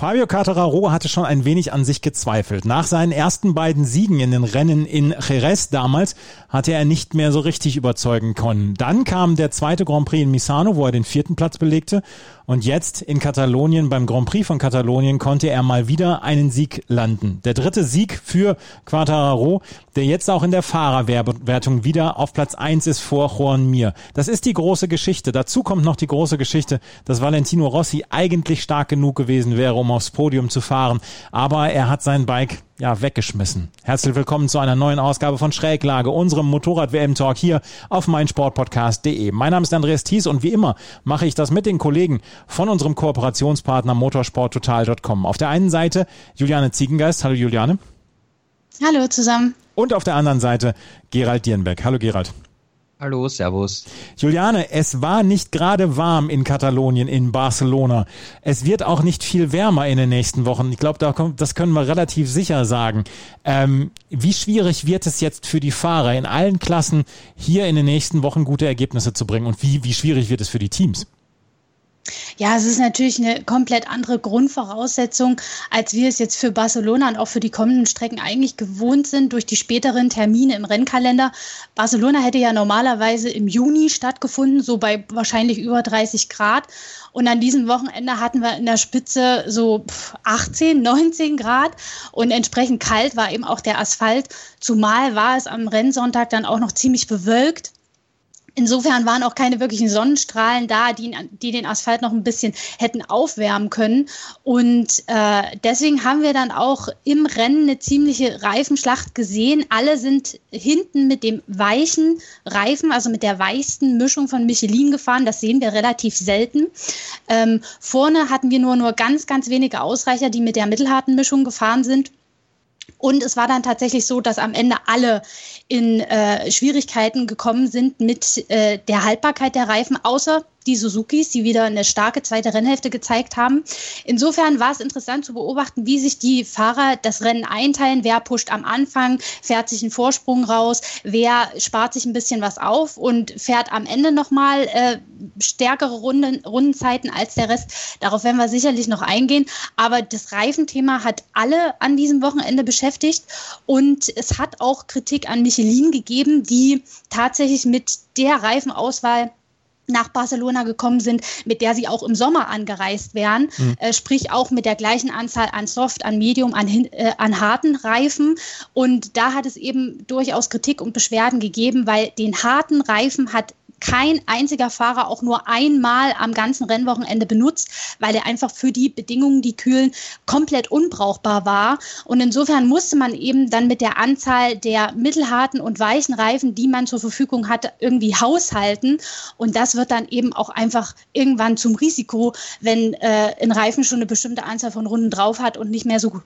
Fabio Quartararo hatte schon ein wenig an sich gezweifelt. Nach seinen ersten beiden Siegen in den Rennen in Jerez damals hatte er nicht mehr so richtig überzeugen können. Dann kam der zweite Grand Prix in Misano, wo er den vierten Platz belegte. Und jetzt in Katalonien, beim Grand Prix von Katalonien, konnte er mal wieder einen Sieg landen. Der dritte Sieg für Quartararo, der jetzt auch in der Fahrerwertung wieder auf Platz eins ist vor Juan Mir. Das ist die große Geschichte. Dazu kommt noch die große Geschichte, dass Valentino Rossi eigentlich stark genug gewesen wäre, um aufs Podium zu fahren. Aber er hat sein Bike ja, weggeschmissen. Herzlich willkommen zu einer neuen Ausgabe von Schräglage, unserem Motorrad-WM-Talk hier auf meinsportpodcast.de. Mein Name ist Andreas Thies und wie immer mache ich das mit den Kollegen von unserem Kooperationspartner motorsporttotal.com. Auf der einen Seite Juliane Ziegengeist. Hallo Juliane. Hallo zusammen. Und auf der anderen Seite Gerald Dierenbeck. Hallo Gerald. Hallo, Servus. Juliane, es war nicht gerade warm in Katalonien, in Barcelona. Es wird auch nicht viel wärmer in den nächsten Wochen. Ich glaube, das können wir relativ sicher sagen. Ähm, wie schwierig wird es jetzt für die Fahrer in allen Klassen hier in den nächsten Wochen gute Ergebnisse zu bringen? Und wie, wie schwierig wird es für die Teams? Ja, es ist natürlich eine komplett andere Grundvoraussetzung, als wir es jetzt für Barcelona und auch für die kommenden Strecken eigentlich gewohnt sind durch die späteren Termine im Rennkalender. Barcelona hätte ja normalerweise im Juni stattgefunden, so bei wahrscheinlich über 30 Grad. Und an diesem Wochenende hatten wir in der Spitze so 18, 19 Grad und entsprechend kalt war eben auch der Asphalt. Zumal war es am Rennsonntag dann auch noch ziemlich bewölkt. Insofern waren auch keine wirklichen Sonnenstrahlen da, die, die, den Asphalt noch ein bisschen hätten aufwärmen können. Und äh, deswegen haben wir dann auch im Rennen eine ziemliche Reifenschlacht gesehen. Alle sind hinten mit dem weichen Reifen, also mit der weichsten Mischung von Michelin gefahren. Das sehen wir relativ selten. Ähm, vorne hatten wir nur, nur ganz, ganz wenige Ausreicher, die mit der mittelharten Mischung gefahren sind. Und es war dann tatsächlich so, dass am Ende alle in äh, Schwierigkeiten gekommen sind mit äh, der Haltbarkeit der Reifen, außer die Suzukis, die wieder eine starke zweite Rennhälfte gezeigt haben. Insofern war es interessant zu beobachten, wie sich die Fahrer das Rennen einteilen. Wer pusht am Anfang, fährt sich einen Vorsprung raus, wer spart sich ein bisschen was auf und fährt am Ende nochmal äh, stärkere Runden, Rundenzeiten als der Rest. Darauf werden wir sicherlich noch eingehen. Aber das Reifenthema hat alle an diesem Wochenende beschäftigt und es hat auch Kritik an Michelin gegeben, die tatsächlich mit der Reifenauswahl nach Barcelona gekommen sind, mit der sie auch im Sommer angereist wären, mhm. äh, sprich auch mit der gleichen Anzahl an Soft, an Medium, an, äh, an harten Reifen. Und da hat es eben durchaus Kritik und Beschwerden gegeben, weil den harten Reifen hat kein einziger Fahrer auch nur einmal am ganzen Rennwochenende benutzt, weil er einfach für die Bedingungen, die kühlen, komplett unbrauchbar war. Und insofern musste man eben dann mit der Anzahl der mittelharten und weichen Reifen, die man zur Verfügung hatte, irgendwie haushalten. Und das wird dann eben auch einfach irgendwann zum Risiko, wenn äh, ein Reifen schon eine bestimmte Anzahl von Runden drauf hat und nicht mehr so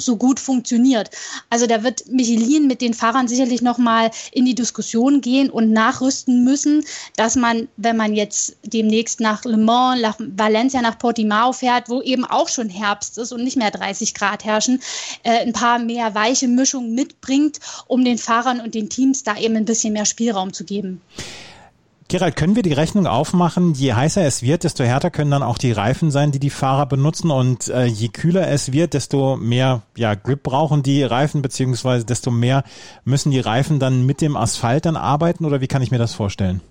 so gut funktioniert. Also da wird Michelin mit den Fahrern sicherlich nochmal in die Diskussion gehen und nachrüsten müssen, dass man, wenn man jetzt demnächst nach Le Mans, nach Valencia, nach Portimao fährt, wo eben auch schon Herbst ist und nicht mehr 30 Grad herrschen, äh, ein paar mehr weiche Mischungen mitbringt, um den Fahrern und den Teams da eben ein bisschen mehr Spielraum zu geben. Gerald, können wir die Rechnung aufmachen? Je heißer es wird, desto härter können dann auch die Reifen sein, die die Fahrer benutzen. Und äh, je kühler es wird, desto mehr ja, Grip brauchen die Reifen, beziehungsweise desto mehr müssen die Reifen dann mit dem Asphalt dann arbeiten. Oder wie kann ich mir das vorstellen?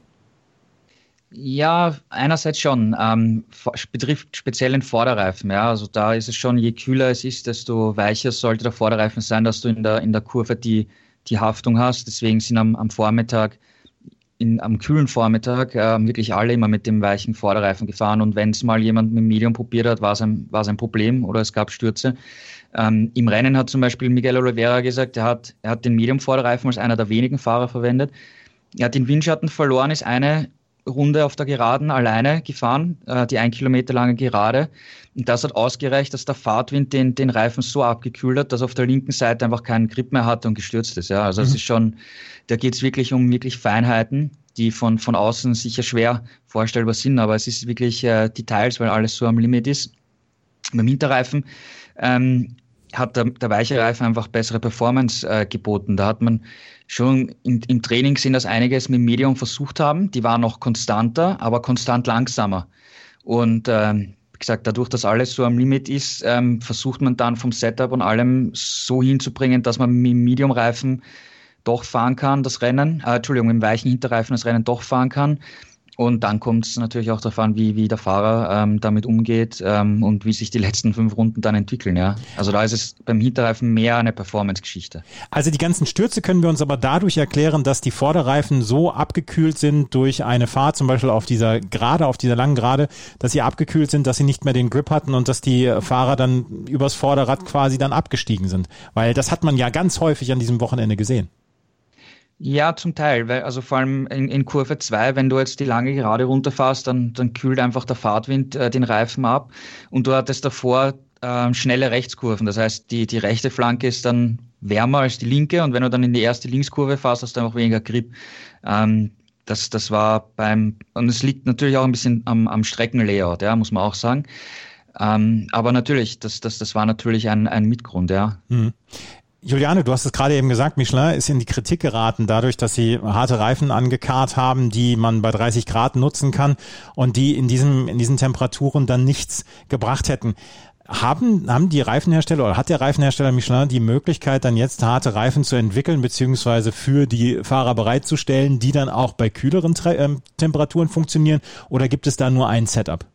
Ja, einerseits schon. Ähm, betrifft speziell den Vorderreifen. Ja, also da ist es schon, je kühler es ist, desto weicher sollte der Vorderreifen sein, dass du in der, in der Kurve die, die Haftung hast. Deswegen sind am, am Vormittag in, am kühlen Vormittag äh, wirklich alle immer mit dem weichen Vorderreifen gefahren und wenn es mal jemand mit Medium probiert hat, war es ein, ein Problem oder es gab Stürze. Ähm, Im Rennen hat zum Beispiel Miguel Oliveira gesagt, er hat, er hat den Medium-Vorderreifen als einer der wenigen Fahrer verwendet. Er hat den Windschatten verloren, ist eine Runde auf der Geraden alleine gefahren, äh, die ein Kilometer lange Gerade. Und das hat ausgereicht, dass der Fahrtwind den, den Reifen so abgekühlt hat, dass auf der linken Seite einfach keinen Grip mehr hatte und gestürzt ist. Ja, also es mhm. ist schon, da geht es wirklich um wirklich Feinheiten. die von, von außen sicher schwer vorstellbar sind, aber es ist wirklich äh, Details, weil alles so am Limit ist. Beim Hinterreifen ähm, hat der, der weiche Reifen einfach bessere Performance äh, geboten. Da hat man schon in, im Training gesehen, dass einiges mit Medium versucht haben. Die waren noch konstanter, aber konstant langsamer. Und ähm, wie gesagt, dadurch, dass alles so am Limit ist, ähm, versucht man dann vom Setup und allem so hinzubringen, dass man mit Medium-Reifen doch fahren kann, das Rennen, äh, Entschuldigung, mit dem weichen Hinterreifen das Rennen doch fahren kann. Und dann kommt es natürlich auch darauf an, wie, wie der Fahrer ähm, damit umgeht ähm, und wie sich die letzten fünf Runden dann entwickeln. Ja? Also da ist es beim Hinterreifen mehr eine Performance-Geschichte. Also die ganzen Stürze können wir uns aber dadurch erklären, dass die Vorderreifen so abgekühlt sind durch eine Fahrt, zum Beispiel auf dieser Gerade, auf dieser langen Gerade, dass sie abgekühlt sind, dass sie nicht mehr den Grip hatten und dass die Fahrer dann übers Vorderrad quasi dann abgestiegen sind. Weil das hat man ja ganz häufig an diesem Wochenende gesehen. Ja, zum Teil, weil also vor allem in, in Kurve 2, wenn du jetzt die lange Gerade runterfährst, dann, dann kühlt einfach der Fahrtwind äh, den Reifen ab und du hattest davor äh, schnelle Rechtskurven. Das heißt, die, die rechte Flanke ist dann wärmer als die linke und wenn du dann in die erste Linkskurve fährst, hast du einfach weniger Grip. Ähm, das, das war beim, und es liegt natürlich auch ein bisschen am, am Streckenlayout, ja, muss man auch sagen. Ähm, aber natürlich, das, das, das war natürlich ein, ein Mitgrund, ja. Mhm. Juliane, du hast es gerade eben gesagt, Michelin ist in die Kritik geraten dadurch, dass sie harte Reifen angekarrt haben, die man bei 30 Grad nutzen kann und die in diesem, in diesen Temperaturen dann nichts gebracht hätten. Haben, haben die Reifenhersteller oder hat der Reifenhersteller Michelin die Möglichkeit, dann jetzt harte Reifen zu entwickeln, beziehungsweise für die Fahrer bereitzustellen, die dann auch bei kühleren äh, Temperaturen funktionieren? Oder gibt es da nur ein Setup?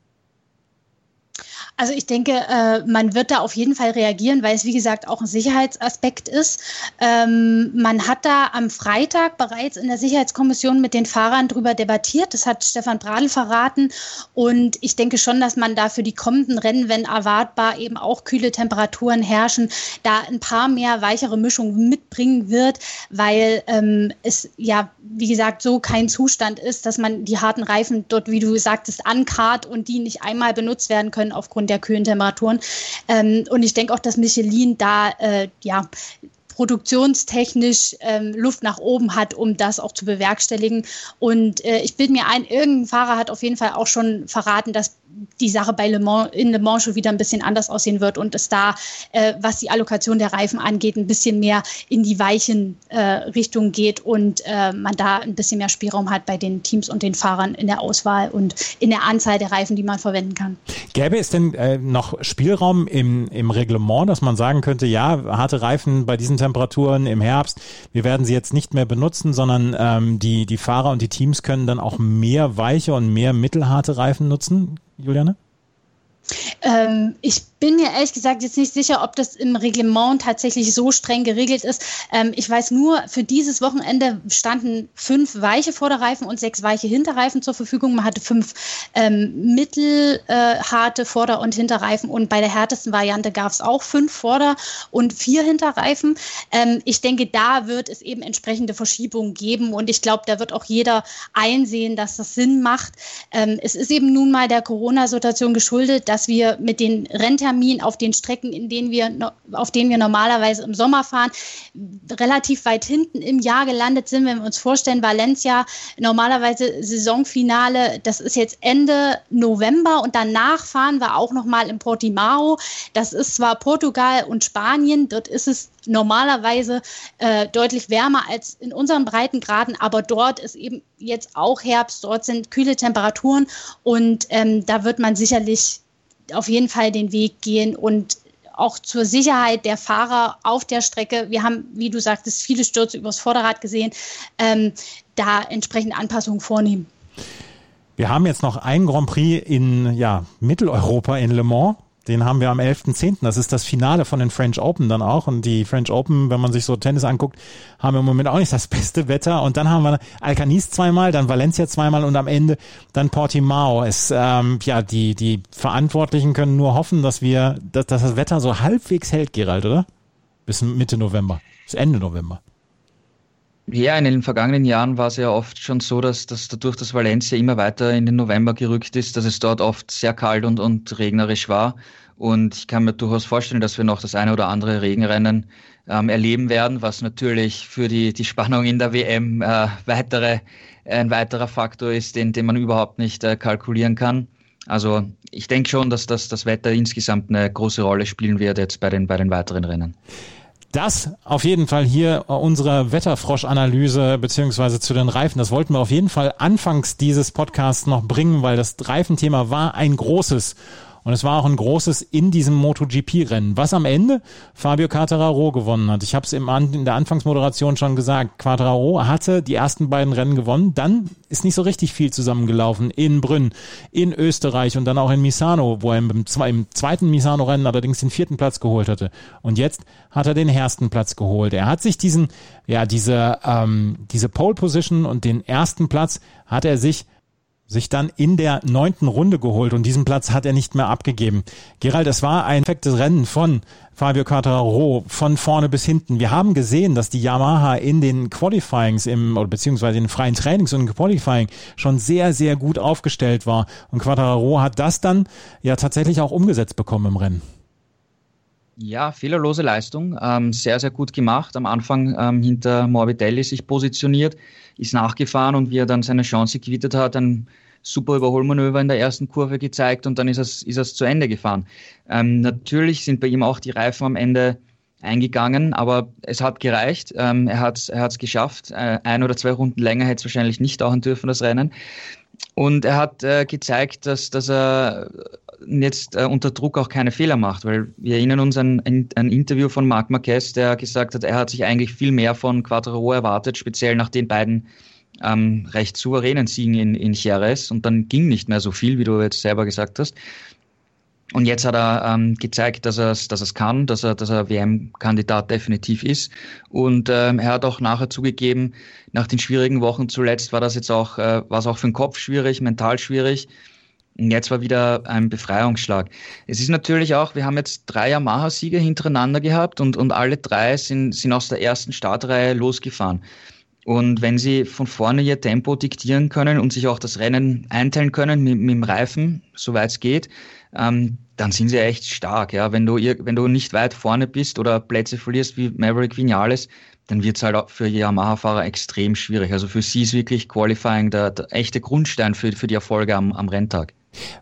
Also ich denke, äh, man wird da auf jeden Fall reagieren, weil es wie gesagt auch ein Sicherheitsaspekt ist. Ähm, man hat da am Freitag bereits in der Sicherheitskommission mit den Fahrern drüber debattiert. Das hat Stefan Bradl verraten. Und ich denke schon, dass man da für die kommenden Rennen, wenn erwartbar eben auch kühle Temperaturen herrschen, da ein paar mehr weichere Mischungen mitbringen wird, weil ähm, es ja, wie gesagt, so kein Zustand ist, dass man die harten Reifen dort, wie du sagtest, ankarrt und die nicht einmal benutzt werden können aufgrund aufgrund der kühlen Temperaturen. Ähm, und ich denke auch, dass Michelin da äh, ja produktionstechnisch ähm, Luft nach oben hat, um das auch zu bewerkstelligen. Und äh, ich bilde mir ein, irgendein Fahrer hat auf jeden Fall auch schon verraten, dass die Sache bei Le Mans, in Le Mans schon wieder ein bisschen anders aussehen wird und es da, äh, was die Allokation der Reifen angeht, ein bisschen mehr in die weichen äh, Richtungen geht und äh, man da ein bisschen mehr Spielraum hat bei den Teams und den Fahrern in der Auswahl und in der Anzahl der Reifen, die man verwenden kann. Gäbe es denn äh, noch Spielraum im, im Reglement, dass man sagen könnte, ja, harte Reifen bei diesen Temperaturen im Herbst, wir werden sie jetzt nicht mehr benutzen, sondern ähm, die, die Fahrer und die Teams können dann auch mehr weiche und mehr mittelharte Reifen nutzen? Juliane? Ähm, ich bin mir ehrlich gesagt jetzt nicht sicher, ob das im Reglement tatsächlich so streng geregelt ist. Ähm, ich weiß nur, für dieses Wochenende standen fünf weiche Vorderreifen und sechs weiche Hinterreifen zur Verfügung. Man hatte fünf ähm, mittelharte äh, Vorder- und Hinterreifen und bei der härtesten Variante gab es auch fünf Vorder- und vier Hinterreifen. Ähm, ich denke, da wird es eben entsprechende Verschiebungen geben und ich glaube, da wird auch jeder einsehen, dass das Sinn macht. Ähm, es ist eben nun mal der Corona-Situation geschuldet, dass wir mit den Rennterminen auf den Strecken, in denen wir, auf denen wir normalerweise im Sommer fahren, relativ weit hinten im Jahr gelandet sind. Wenn wir uns vorstellen, Valencia, normalerweise Saisonfinale, das ist jetzt Ende November und danach fahren wir auch nochmal in Portimao. Das ist zwar Portugal und Spanien, dort ist es normalerweise äh, deutlich wärmer als in unseren Breitengraden, aber dort ist eben jetzt auch Herbst, dort sind kühle Temperaturen und ähm, da wird man sicherlich auf jeden Fall den Weg gehen und auch zur Sicherheit der Fahrer auf der Strecke. Wir haben, wie du sagtest, viele Stürze übers Vorderrad gesehen, ähm, da entsprechende Anpassungen vornehmen. Wir haben jetzt noch ein Grand Prix in ja, Mitteleuropa in Le Mans. Den haben wir am 11.10. Das ist das Finale von den French Open dann auch. Und die French Open, wenn man sich so Tennis anguckt, haben im Moment auch nicht das beste Wetter. Und dann haben wir Alcanis zweimal, dann Valencia zweimal und am Ende dann Portimao. Es, ähm, ja, die, die Verantwortlichen können nur hoffen, dass wir, dass, dass das Wetter so halbwegs hält, Gerald, oder? Bis Mitte November. Bis Ende November. Ja, in den vergangenen Jahren war es ja oft schon so, dass, dass dadurch, dass Valencia immer weiter in den November gerückt ist, dass es dort oft sehr kalt und, und regnerisch war. Und ich kann mir durchaus vorstellen, dass wir noch das eine oder andere Regenrennen ähm, erleben werden, was natürlich für die, die Spannung in der WM äh, weitere, ein weiterer Faktor ist, den, den man überhaupt nicht äh, kalkulieren kann. Also ich denke schon, dass das, das Wetter insgesamt eine große Rolle spielen wird jetzt bei den, bei den weiteren Rennen. Das auf jeden Fall hier unsere Wetterfrosch-Analyse beziehungsweise zu den Reifen. Das wollten wir auf jeden Fall anfangs dieses Podcasts noch bringen, weil das Reifenthema war ein großes. Und es war auch ein großes in diesem MotoGP-Rennen, was am Ende Fabio Quartararo gewonnen hat. Ich habe es in der Anfangsmoderation schon gesagt. Quartararo hatte die ersten beiden Rennen gewonnen. Dann ist nicht so richtig viel zusammengelaufen in Brünn, in Österreich und dann auch in Misano, wo er im, im zweiten Misano-Rennen allerdings den vierten Platz geholt hatte. Und jetzt hat er den ersten Platz geholt. Er hat sich diesen, ja, diese, ähm, diese Pole Position und den ersten Platz hat er sich sich dann in der neunten Runde geholt und diesen Platz hat er nicht mehr abgegeben. Gerald, es war ein perfektes Rennen von Fabio Quartararo von vorne bis hinten. Wir haben gesehen, dass die Yamaha in den Qualifyings im, oder beziehungsweise in den freien Trainings und im Qualifying schon sehr, sehr gut aufgestellt war. Und Quartararo hat das dann ja tatsächlich auch umgesetzt bekommen im Rennen. Ja, fehlerlose Leistung, ähm, sehr, sehr gut gemacht. Am Anfang ähm, hinter Morbidelli sich positioniert, ist nachgefahren und wie er dann seine Chance gewittert hat, ein super Überholmanöver in der ersten Kurve gezeigt und dann ist es, ist es zu Ende gefahren. Ähm, natürlich sind bei ihm auch die Reifen am Ende eingegangen, aber es hat gereicht. Ähm, er hat es er geschafft. Äh, ein oder zwei Runden länger hätte es wahrscheinlich nicht dauern dürfen, das Rennen. Und er hat äh, gezeigt, dass, dass er jetzt äh, unter Druck auch keine Fehler macht, weil wir erinnern uns an ein, ein, Interview von Marc Marquez, der gesagt hat, er hat sich eigentlich viel mehr von Quattro erwartet, speziell nach den beiden ähm, recht souveränen Siegen in, in Jerez und dann ging nicht mehr so viel, wie du jetzt selber gesagt hast. Und jetzt hat er ähm, gezeigt, dass er es dass er's kann, dass er, dass er WM-Kandidat definitiv ist. Und ähm, er hat auch nachher zugegeben, nach den schwierigen Wochen zuletzt war das jetzt auch, äh, war es auch für den Kopf schwierig, mental schwierig. Und jetzt war wieder ein Befreiungsschlag. Es ist natürlich auch, wir haben jetzt drei Yamaha-Sieger hintereinander gehabt und, und alle drei sind, sind aus der ersten Startreihe losgefahren. Und wenn sie von vorne ihr Tempo diktieren können und sich auch das Rennen einteilen können mit, mit dem Reifen, soweit es geht, ähm, dann sind sie echt stark. Ja? Wenn, du, wenn du nicht weit vorne bist oder Plätze verlierst wie Maverick Vinales, dann wird es halt auch für Yamaha-Fahrer extrem schwierig. Also für sie ist wirklich Qualifying der, der echte Grundstein für, für die Erfolge am, am Renntag.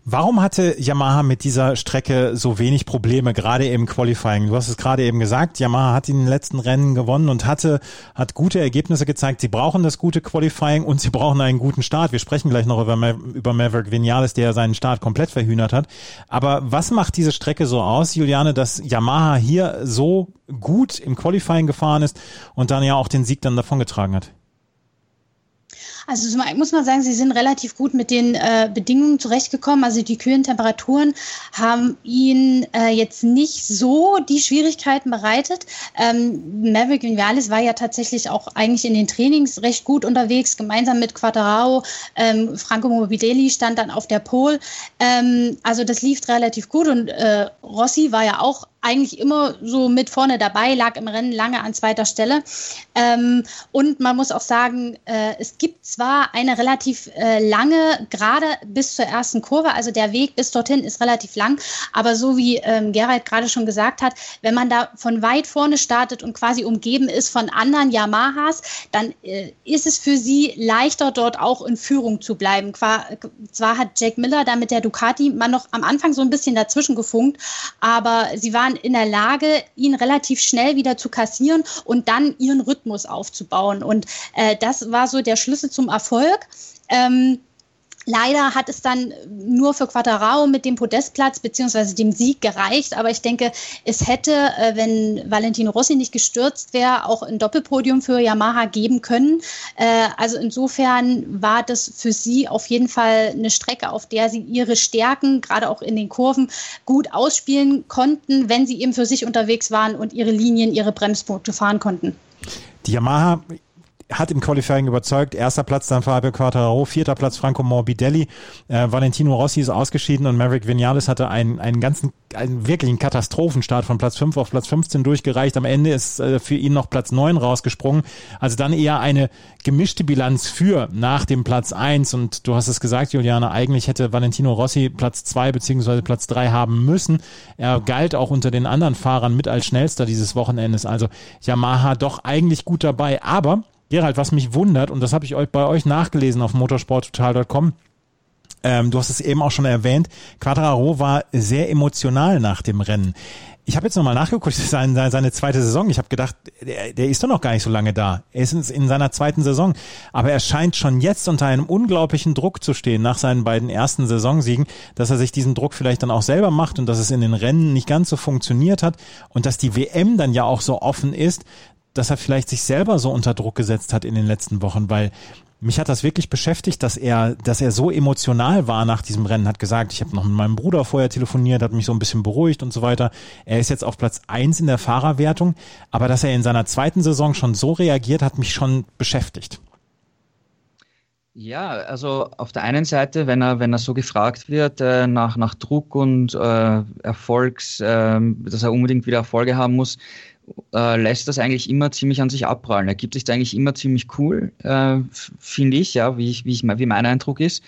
Warum hatte Yamaha mit dieser Strecke so wenig Probleme, gerade im Qualifying? Du hast es gerade eben gesagt, Yamaha hat in den letzten Rennen gewonnen und hatte, hat gute Ergebnisse gezeigt. Sie brauchen das gute Qualifying und sie brauchen einen guten Start. Wir sprechen gleich noch über, Ma über Maverick Vinales, der seinen Start komplett verhühnert hat. Aber was macht diese Strecke so aus, Juliane, dass Yamaha hier so gut im Qualifying gefahren ist und dann ja auch den Sieg dann davongetragen hat? Also einen muss man sagen, sie sind relativ gut mit den äh, Bedingungen zurechtgekommen. Also die kühlen Temperaturen haben ihnen äh, jetzt nicht so die Schwierigkeiten bereitet. Ähm, Maverick Vinales war ja tatsächlich auch eigentlich in den Trainings recht gut unterwegs, gemeinsam mit Quattarao. Ähm, Franco Morbidelli stand dann auf der Pole. Ähm, also das lief relativ gut und äh, Rossi war ja auch eigentlich immer so mit vorne dabei, lag im Rennen lange an zweiter Stelle. Ähm, und man muss auch sagen, äh, es gibt zwar eine relativ äh, lange, gerade bis zur ersten Kurve, also der Weg bis dorthin ist relativ lang, aber so wie ähm, Gerald gerade schon gesagt hat, wenn man da von weit vorne startet und quasi umgeben ist von anderen Yamahas, dann äh, ist es für sie leichter, dort auch in Führung zu bleiben. Qua, zwar hat Jack Miller da mit der Ducati man noch am Anfang so ein bisschen dazwischen gefunkt, aber sie waren waren in der Lage, ihn relativ schnell wieder zu kassieren und dann ihren Rhythmus aufzubauen. Und äh, das war so der Schlüssel zum Erfolg. Ähm, Leider hat es dann nur für Quattarao mit dem Podestplatz bzw. dem Sieg gereicht. Aber ich denke, es hätte, äh, wenn Valentino Rossi nicht gestürzt wäre, auch ein Doppelpodium für Yamaha geben können. Äh, also insofern war das für sie auf jeden Fall eine Strecke, auf der sie ihre Stärken, gerade auch in den Kurven, gut ausspielen konnten, wenn sie eben für sich unterwegs waren und ihre Linien, ihre Bremspunkte fahren konnten. Die Yamaha hat im Qualifying überzeugt. Erster Platz dann Fabio Quartararo, vierter Platz Franco Morbidelli. Äh, Valentino Rossi ist ausgeschieden und Maverick Vinales hatte einen, einen ganzen, einen wirklichen Katastrophenstart von Platz 5 auf Platz 15 durchgereicht. Am Ende ist äh, für ihn noch Platz 9 rausgesprungen. Also dann eher eine gemischte Bilanz für nach dem Platz 1. Und du hast es gesagt, Juliane, eigentlich hätte Valentino Rossi Platz 2 beziehungsweise Platz 3 haben müssen. Er galt auch unter den anderen Fahrern mit als schnellster dieses Wochenendes. Also Yamaha doch eigentlich gut dabei. Aber Gerald, was mich wundert, und das habe ich euch bei euch nachgelesen auf motorsporttotal.com, ähm, du hast es eben auch schon erwähnt, Quadraro war sehr emotional nach dem Rennen. Ich habe jetzt nochmal nachgeguckt, seine, seine zweite Saison. Ich habe gedacht, der, der ist doch noch gar nicht so lange da. Er ist in seiner zweiten Saison. Aber er scheint schon jetzt unter einem unglaublichen Druck zu stehen nach seinen beiden ersten Saisonsiegen, dass er sich diesen Druck vielleicht dann auch selber macht und dass es in den Rennen nicht ganz so funktioniert hat und dass die WM dann ja auch so offen ist, dass er vielleicht sich selber so unter Druck gesetzt hat in den letzten Wochen, weil mich hat das wirklich beschäftigt, dass er, dass er so emotional war nach diesem Rennen, hat gesagt, ich habe noch mit meinem Bruder vorher telefoniert, hat mich so ein bisschen beruhigt und so weiter. Er ist jetzt auf Platz eins in der Fahrerwertung, aber dass er in seiner zweiten Saison schon so reagiert, hat mich schon beschäftigt. Ja, also auf der einen Seite, wenn er, wenn er so gefragt wird äh, nach, nach Druck und äh, Erfolgs, äh, dass er unbedingt wieder Erfolge haben muss, äh, lässt das eigentlich immer ziemlich an sich abprallen. Er gibt sich da eigentlich immer ziemlich cool, äh, finde ich, ja, wie, ich, wie, ich, wie mein Eindruck ist.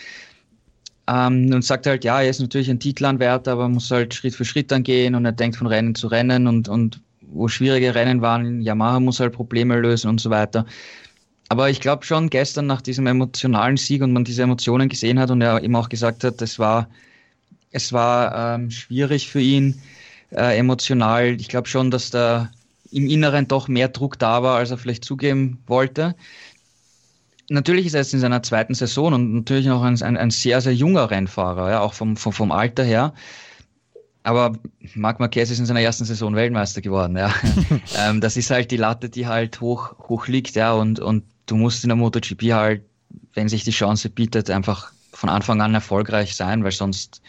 Ähm, und sagt halt, ja, er ist natürlich ein Titelanwärter, aber muss halt Schritt für Schritt dann gehen und er denkt von Rennen zu Rennen und, und wo schwierige Rennen waren, Yamaha muss halt Probleme lösen und so weiter. Aber ich glaube schon gestern nach diesem emotionalen Sieg und man diese Emotionen gesehen hat und er eben auch gesagt hat, es war, es war ähm, schwierig für ihn äh, emotional. Ich glaube schon, dass da im Inneren doch mehr Druck da war, als er vielleicht zugeben wollte. Natürlich ist er jetzt in seiner zweiten Saison und natürlich noch ein, ein, ein sehr, sehr junger Rennfahrer, ja, auch vom, vom, vom Alter her. Aber Marc Marquez ist in seiner ersten Saison Weltmeister geworden, ja. ähm, das ist halt die Latte, die halt hoch, hoch liegt, ja, und, und du musst in der MotoGP halt, wenn sich die Chance bietet, einfach von Anfang an erfolgreich sein, weil sonst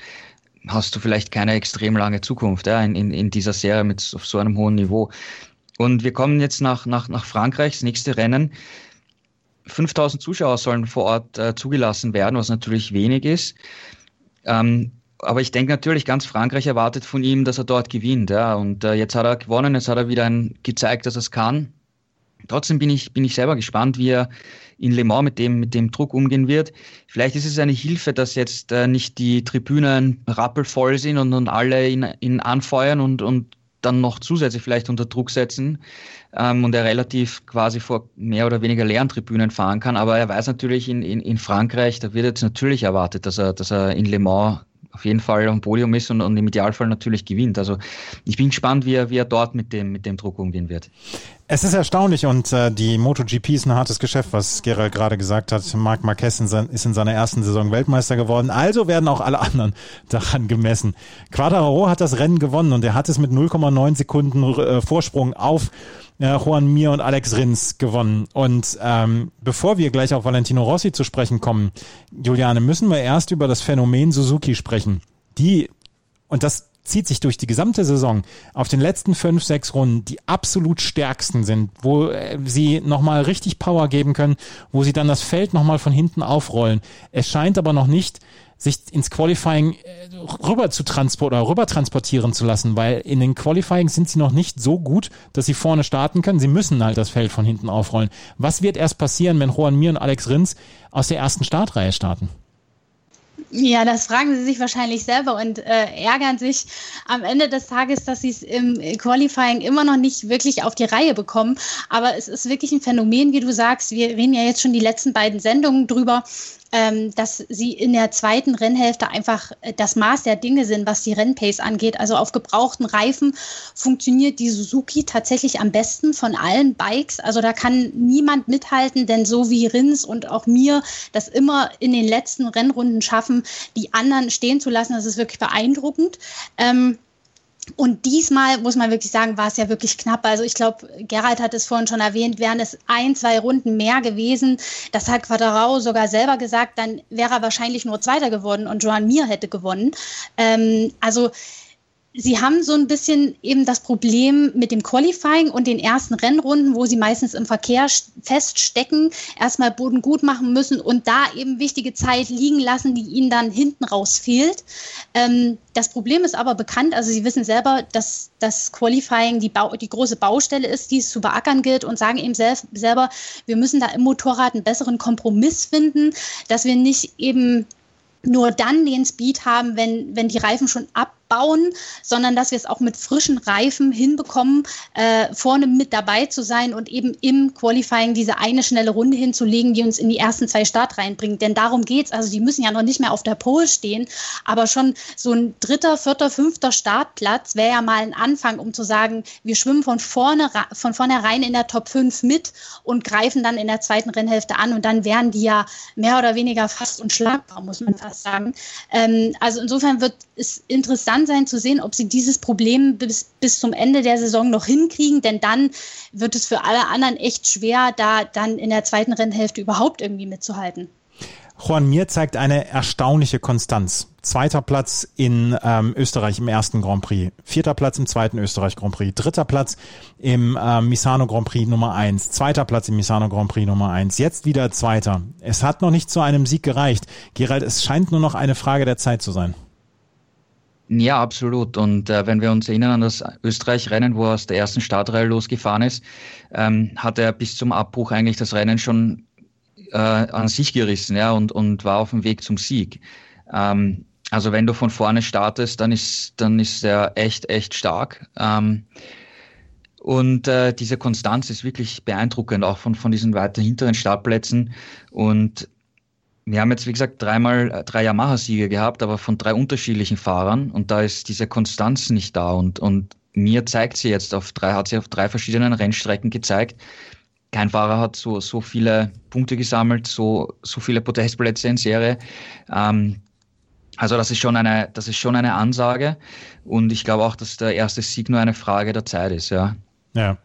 hast du vielleicht keine extrem lange Zukunft ja, in, in, in dieser Serie mit auf so einem hohen Niveau. Und wir kommen jetzt nach, nach, nach Frankreich, das nächste Rennen. 5000 Zuschauer sollen vor Ort äh, zugelassen werden, was natürlich wenig ist. Ähm, aber ich denke natürlich, ganz Frankreich erwartet von ihm, dass er dort gewinnt. Ja. Und äh, jetzt hat er gewonnen, jetzt hat er wieder ein, gezeigt, dass er es kann. Trotzdem bin ich, bin ich selber gespannt, wie er in Le Mans mit dem, mit dem Druck umgehen wird. Vielleicht ist es eine Hilfe, dass jetzt äh, nicht die Tribünen rappelvoll sind und, und alle ihn, ihn anfeuern und, und dann noch zusätzlich vielleicht unter Druck setzen ähm, und er relativ quasi vor mehr oder weniger leeren Tribünen fahren kann. Aber er weiß natürlich in, in, in Frankreich, da wird jetzt natürlich erwartet, dass er, dass er in Le Mans auf jeden Fall am Podium ist und, und im Idealfall natürlich gewinnt. Also ich bin gespannt, wie er, wie er dort mit dem, mit dem Druck umgehen wird. Es ist erstaunlich und äh, die MotoGP ist ein hartes Geschäft, was Gerald gerade gesagt hat. Marc Marquez ist in seiner ersten Saison Weltmeister geworden, also werden auch alle anderen daran gemessen. Quadraro hat das Rennen gewonnen und er hat es mit 0,9 Sekunden äh, Vorsprung auf äh, Juan Mir und Alex Rins gewonnen. Und ähm, bevor wir gleich auf Valentino Rossi zu sprechen kommen, Juliane, müssen wir erst über das Phänomen Suzuki sprechen. Die, und das zieht sich durch die gesamte Saison auf den letzten fünf, sechs Runden die absolut stärksten sind, wo äh, sie nochmal richtig Power geben können, wo sie dann das Feld nochmal von hinten aufrollen. Es scheint aber noch nicht sich ins Qualifying äh, rüber zu transportieren oder rüber transportieren zu lassen, weil in den Qualifying sind sie noch nicht so gut, dass sie vorne starten können. Sie müssen halt das Feld von hinten aufrollen. Was wird erst passieren, wenn Juan Mir und Alex Rins aus der ersten Startreihe starten? Ja, das fragen sie sich wahrscheinlich selber und äh, ärgern sich am Ende des Tages, dass sie es im Qualifying immer noch nicht wirklich auf die Reihe bekommen. Aber es ist wirklich ein Phänomen, wie du sagst. Wir reden ja jetzt schon die letzten beiden Sendungen drüber dass sie in der zweiten Rennhälfte einfach äh, das Maß der Dinge sind, was die Rennpace angeht. Also auf gebrauchten Reifen funktioniert die Suzuki tatsächlich am besten von allen Bikes. Also da kann niemand mithalten, denn so wie Rins und auch mir das immer in den letzten Rennrunden schaffen, die anderen stehen zu lassen, das ist wirklich beeindruckend. Ähm, und diesmal muss man wirklich sagen, war es ja wirklich knapp. Also ich glaube, Gerald hat es vorhin schon erwähnt, wären es ein, zwei Runden mehr gewesen. Das hat Quadrao sogar selber gesagt, dann wäre er wahrscheinlich nur Zweiter geworden und Joan Mir hätte gewonnen. Ähm, also Sie haben so ein bisschen eben das Problem mit dem Qualifying und den ersten Rennrunden, wo sie meistens im Verkehr feststecken, erstmal Boden gut machen müssen und da eben wichtige Zeit liegen lassen, die ihnen dann hinten raus fehlt. Ähm, das Problem ist aber bekannt, also Sie wissen selber, dass das Qualifying die, die große Baustelle ist, die es zu beackern gilt und sagen eben sel selber, wir müssen da im Motorrad einen besseren Kompromiss finden, dass wir nicht eben nur dann den Speed haben, wenn, wenn die Reifen schon ab bauen, sondern dass wir es auch mit frischen Reifen hinbekommen, äh, vorne mit dabei zu sein und eben im Qualifying diese eine schnelle Runde hinzulegen, die uns in die ersten zwei Start reinbringt. Denn darum geht es. Also die müssen ja noch nicht mehr auf der Pole stehen, aber schon so ein dritter, vierter, fünfter Startplatz wäre ja mal ein Anfang, um zu sagen, wir schwimmen von vorne von vornherein in der Top 5 mit und greifen dann in der zweiten Rennhälfte an und dann wären die ja mehr oder weniger fast unschlagbar, muss man fast sagen. Ähm, also insofern wird es interessant gespannt sein zu sehen, ob sie dieses Problem bis, bis zum Ende der Saison noch hinkriegen, denn dann wird es für alle anderen echt schwer, da dann in der zweiten Rennhälfte überhaupt irgendwie mitzuhalten. Juan Mir zeigt eine erstaunliche Konstanz. Zweiter Platz in ähm, Österreich im ersten Grand Prix, vierter Platz im zweiten Österreich Grand Prix, dritter Platz im äh, Misano Grand Prix Nummer eins, zweiter Platz im Misano Grand Prix Nummer eins, jetzt wieder zweiter. Es hat noch nicht zu einem Sieg gereicht. Gerald, es scheint nur noch eine Frage der Zeit zu sein. Ja, absolut. Und äh, wenn wir uns erinnern an das Österreich-Rennen, wo er aus der ersten Startreihe losgefahren ist, ähm, hat er bis zum Abbruch eigentlich das Rennen schon äh, an sich gerissen ja, und, und war auf dem Weg zum Sieg. Ähm, also wenn du von vorne startest, dann ist, dann ist er echt, echt stark. Ähm, und äh, diese Konstanz ist wirklich beeindruckend, auch von, von diesen weiter hinteren Startplätzen. Und wir haben jetzt, wie gesagt, dreimal äh, drei Yamaha-Siege gehabt, aber von drei unterschiedlichen Fahrern und da ist diese Konstanz nicht da und, und mir zeigt sie jetzt auf drei, hat sie auf drei verschiedenen Rennstrecken gezeigt. Kein Fahrer hat so, so viele Punkte gesammelt, so, so viele Podestplätze in Serie. Ähm, also das ist schon eine, das ist schon eine Ansage und ich glaube auch, dass der erste Sieg nur eine Frage der Zeit ist, ja. Ja.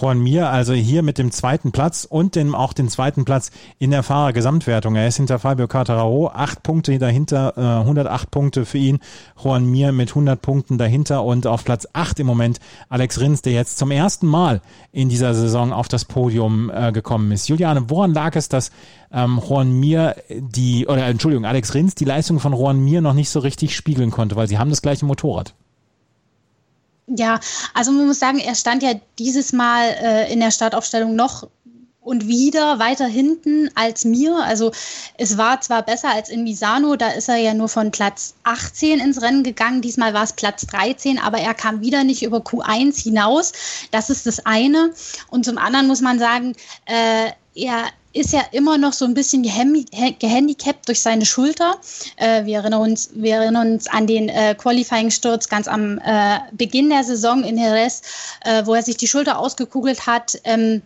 Juan Mir also hier mit dem zweiten Platz und dem, auch den zweiten Platz in der Fahrergesamtwertung. Er ist hinter Fabio Cartararo, acht Punkte dahinter, äh, 108 Punkte für ihn. Juan Mir mit 100 Punkten dahinter und auf Platz acht im Moment Alex Rins, der jetzt zum ersten Mal in dieser Saison auf das Podium äh, gekommen ist. Juliane, woran lag es, dass ähm, Juan Mir die, oder Entschuldigung, Alex Rins die Leistung von Juan Mir noch nicht so richtig spiegeln konnte, weil sie haben das gleiche Motorrad? Ja, also man muss sagen, er stand ja dieses Mal äh, in der Startaufstellung noch und wieder weiter hinten als mir. Also es war zwar besser als in Misano, da ist er ja nur von Platz 18 ins Rennen gegangen. Diesmal war es Platz 13, aber er kam wieder nicht über Q1 hinaus. Das ist das eine. Und zum anderen muss man sagen, äh, er ist ja immer noch so ein bisschen gehandicapt durch seine Schulter. Äh, wir, erinnern uns, wir erinnern uns an den äh, Qualifying-Sturz ganz am äh, Beginn der Saison in Jerez, äh, wo er sich die Schulter ausgekugelt hat. Ähm,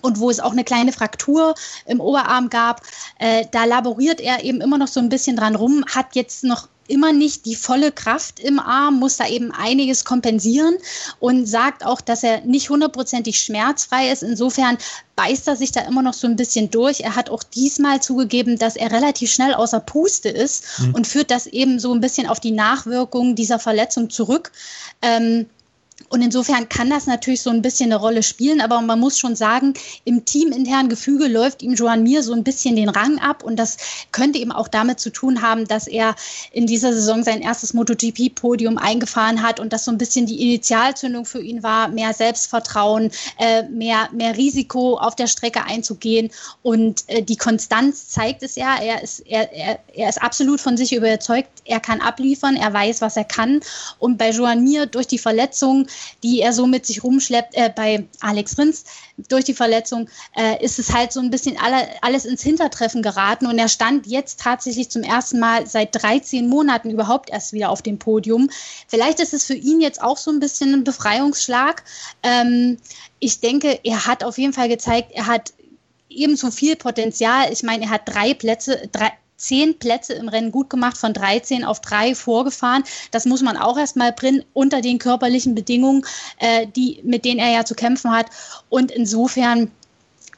und wo es auch eine kleine Fraktur im Oberarm gab, äh, da laboriert er eben immer noch so ein bisschen dran rum, hat jetzt noch immer nicht die volle Kraft im Arm, muss da eben einiges kompensieren und sagt auch, dass er nicht hundertprozentig schmerzfrei ist. Insofern beißt er sich da immer noch so ein bisschen durch. Er hat auch diesmal zugegeben, dass er relativ schnell außer Puste ist mhm. und führt das eben so ein bisschen auf die Nachwirkungen dieser Verletzung zurück. Ähm, und insofern kann das natürlich so ein bisschen eine Rolle spielen, aber man muss schon sagen, im teaminternen Gefüge läuft ihm Joan Mir so ein bisschen den Rang ab und das könnte eben auch damit zu tun haben, dass er in dieser Saison sein erstes MotoGP-Podium eingefahren hat und das so ein bisschen die Initialzündung für ihn war, mehr Selbstvertrauen, äh, mehr, mehr Risiko auf der Strecke einzugehen. Und äh, die Konstanz zeigt es ja, er ist, er, er, er ist absolut von sich überzeugt, er kann abliefern, er weiß, was er kann. Und bei Joan Mir durch die Verletzung die er so mit sich rumschleppt, äh, bei Alex Rins durch die Verletzung, äh, ist es halt so ein bisschen alle, alles ins Hintertreffen geraten und er stand jetzt tatsächlich zum ersten Mal seit 13 Monaten überhaupt erst wieder auf dem Podium. Vielleicht ist es für ihn jetzt auch so ein bisschen ein Befreiungsschlag. Ähm, ich denke, er hat auf jeden Fall gezeigt, er hat ebenso viel Potenzial. Ich meine, er hat drei Plätze, drei, zehn Plätze im Rennen gut gemacht, von 13 auf drei vorgefahren. Das muss man auch erstmal bringen unter den körperlichen Bedingungen, äh, die, mit denen er ja zu kämpfen hat. Und insofern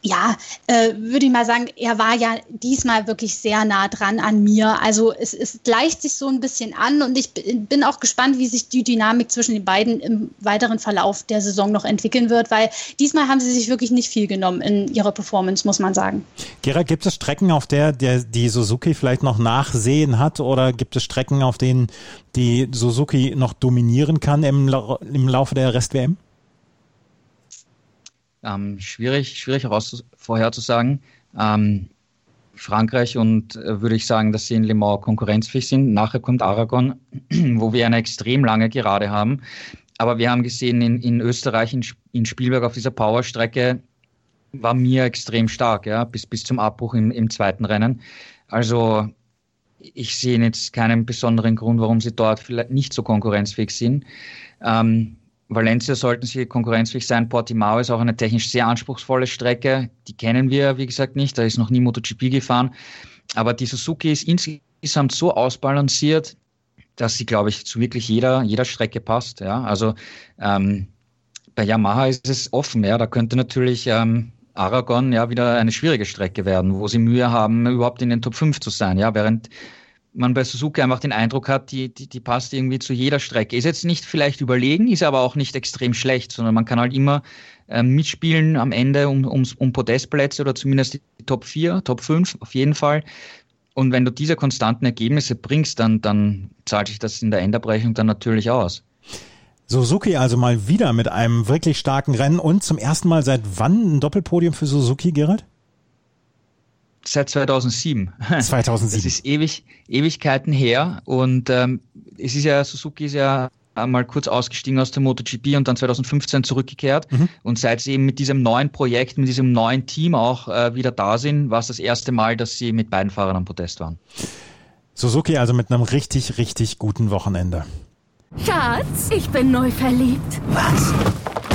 ja, äh, würde ich mal sagen, er war ja diesmal wirklich sehr nah dran an mir. Also es, es gleicht sich so ein bisschen an und ich bin auch gespannt, wie sich die Dynamik zwischen den beiden im weiteren Verlauf der Saison noch entwickeln wird, weil diesmal haben sie sich wirklich nicht viel genommen in ihrer Performance, muss man sagen. Gerald, gibt es Strecken, auf der, der die Suzuki vielleicht noch nachsehen hat oder gibt es Strecken, auf denen die Suzuki noch dominieren kann im, im Laufe der Rest-WM? Ähm, schwierig, schwierig heraus vorherzusagen. Ähm, Frankreich und äh, würde ich sagen, dass sie in Le Mans konkurrenzfähig sind. Nachher kommt Aragon, wo wir eine extrem lange Gerade haben. Aber wir haben gesehen, in, in Österreich, in, in Spielberg auf dieser Powerstrecke war mir extrem stark, ja, bis, bis zum Abbruch im, im zweiten Rennen. Also ich sehe jetzt keinen besonderen Grund, warum sie dort vielleicht nicht so konkurrenzfähig sind. Ähm, Valencia sollten sie konkurrenzfähig sein. Portimao ist auch eine technisch sehr anspruchsvolle Strecke. Die kennen wir, wie gesagt, nicht. Da ist noch nie MotoGP gefahren. Aber die Suzuki ist insgesamt so ausbalanciert, dass sie, glaube ich, zu wirklich jeder, jeder Strecke passt. Ja? Also ähm, bei Yamaha ist es offen. Ja? Da könnte natürlich ähm, Aragon ja wieder eine schwierige Strecke werden, wo sie Mühe haben, überhaupt in den Top 5 zu sein. Ja? Während man bei Suzuki einfach den Eindruck hat, die, die, die passt irgendwie zu jeder Strecke. Ist jetzt nicht vielleicht überlegen, ist aber auch nicht extrem schlecht, sondern man kann halt immer äh, mitspielen am Ende um, um, um Podestplätze oder zumindest die Top 4, Top 5 auf jeden Fall. Und wenn du diese konstanten Ergebnisse bringst, dann, dann zahlt sich das in der Endabrechnung dann natürlich aus. Suzuki also mal wieder mit einem wirklich starken Rennen und zum ersten Mal seit wann ein Doppelpodium für Suzuki, Gerald? Seit 2007. 2007. Das ist ewig, Ewigkeiten her. Und ähm, es ist ja, Suzuki ist ja einmal kurz ausgestiegen aus der MotoGP und dann 2015 zurückgekehrt. Mhm. Und seit sie eben mit diesem neuen Projekt, mit diesem neuen Team auch äh, wieder da sind, war es das erste Mal, dass sie mit beiden Fahrern am Podest waren. Suzuki also mit einem richtig, richtig guten Wochenende. Schatz, ich bin neu verliebt. Was?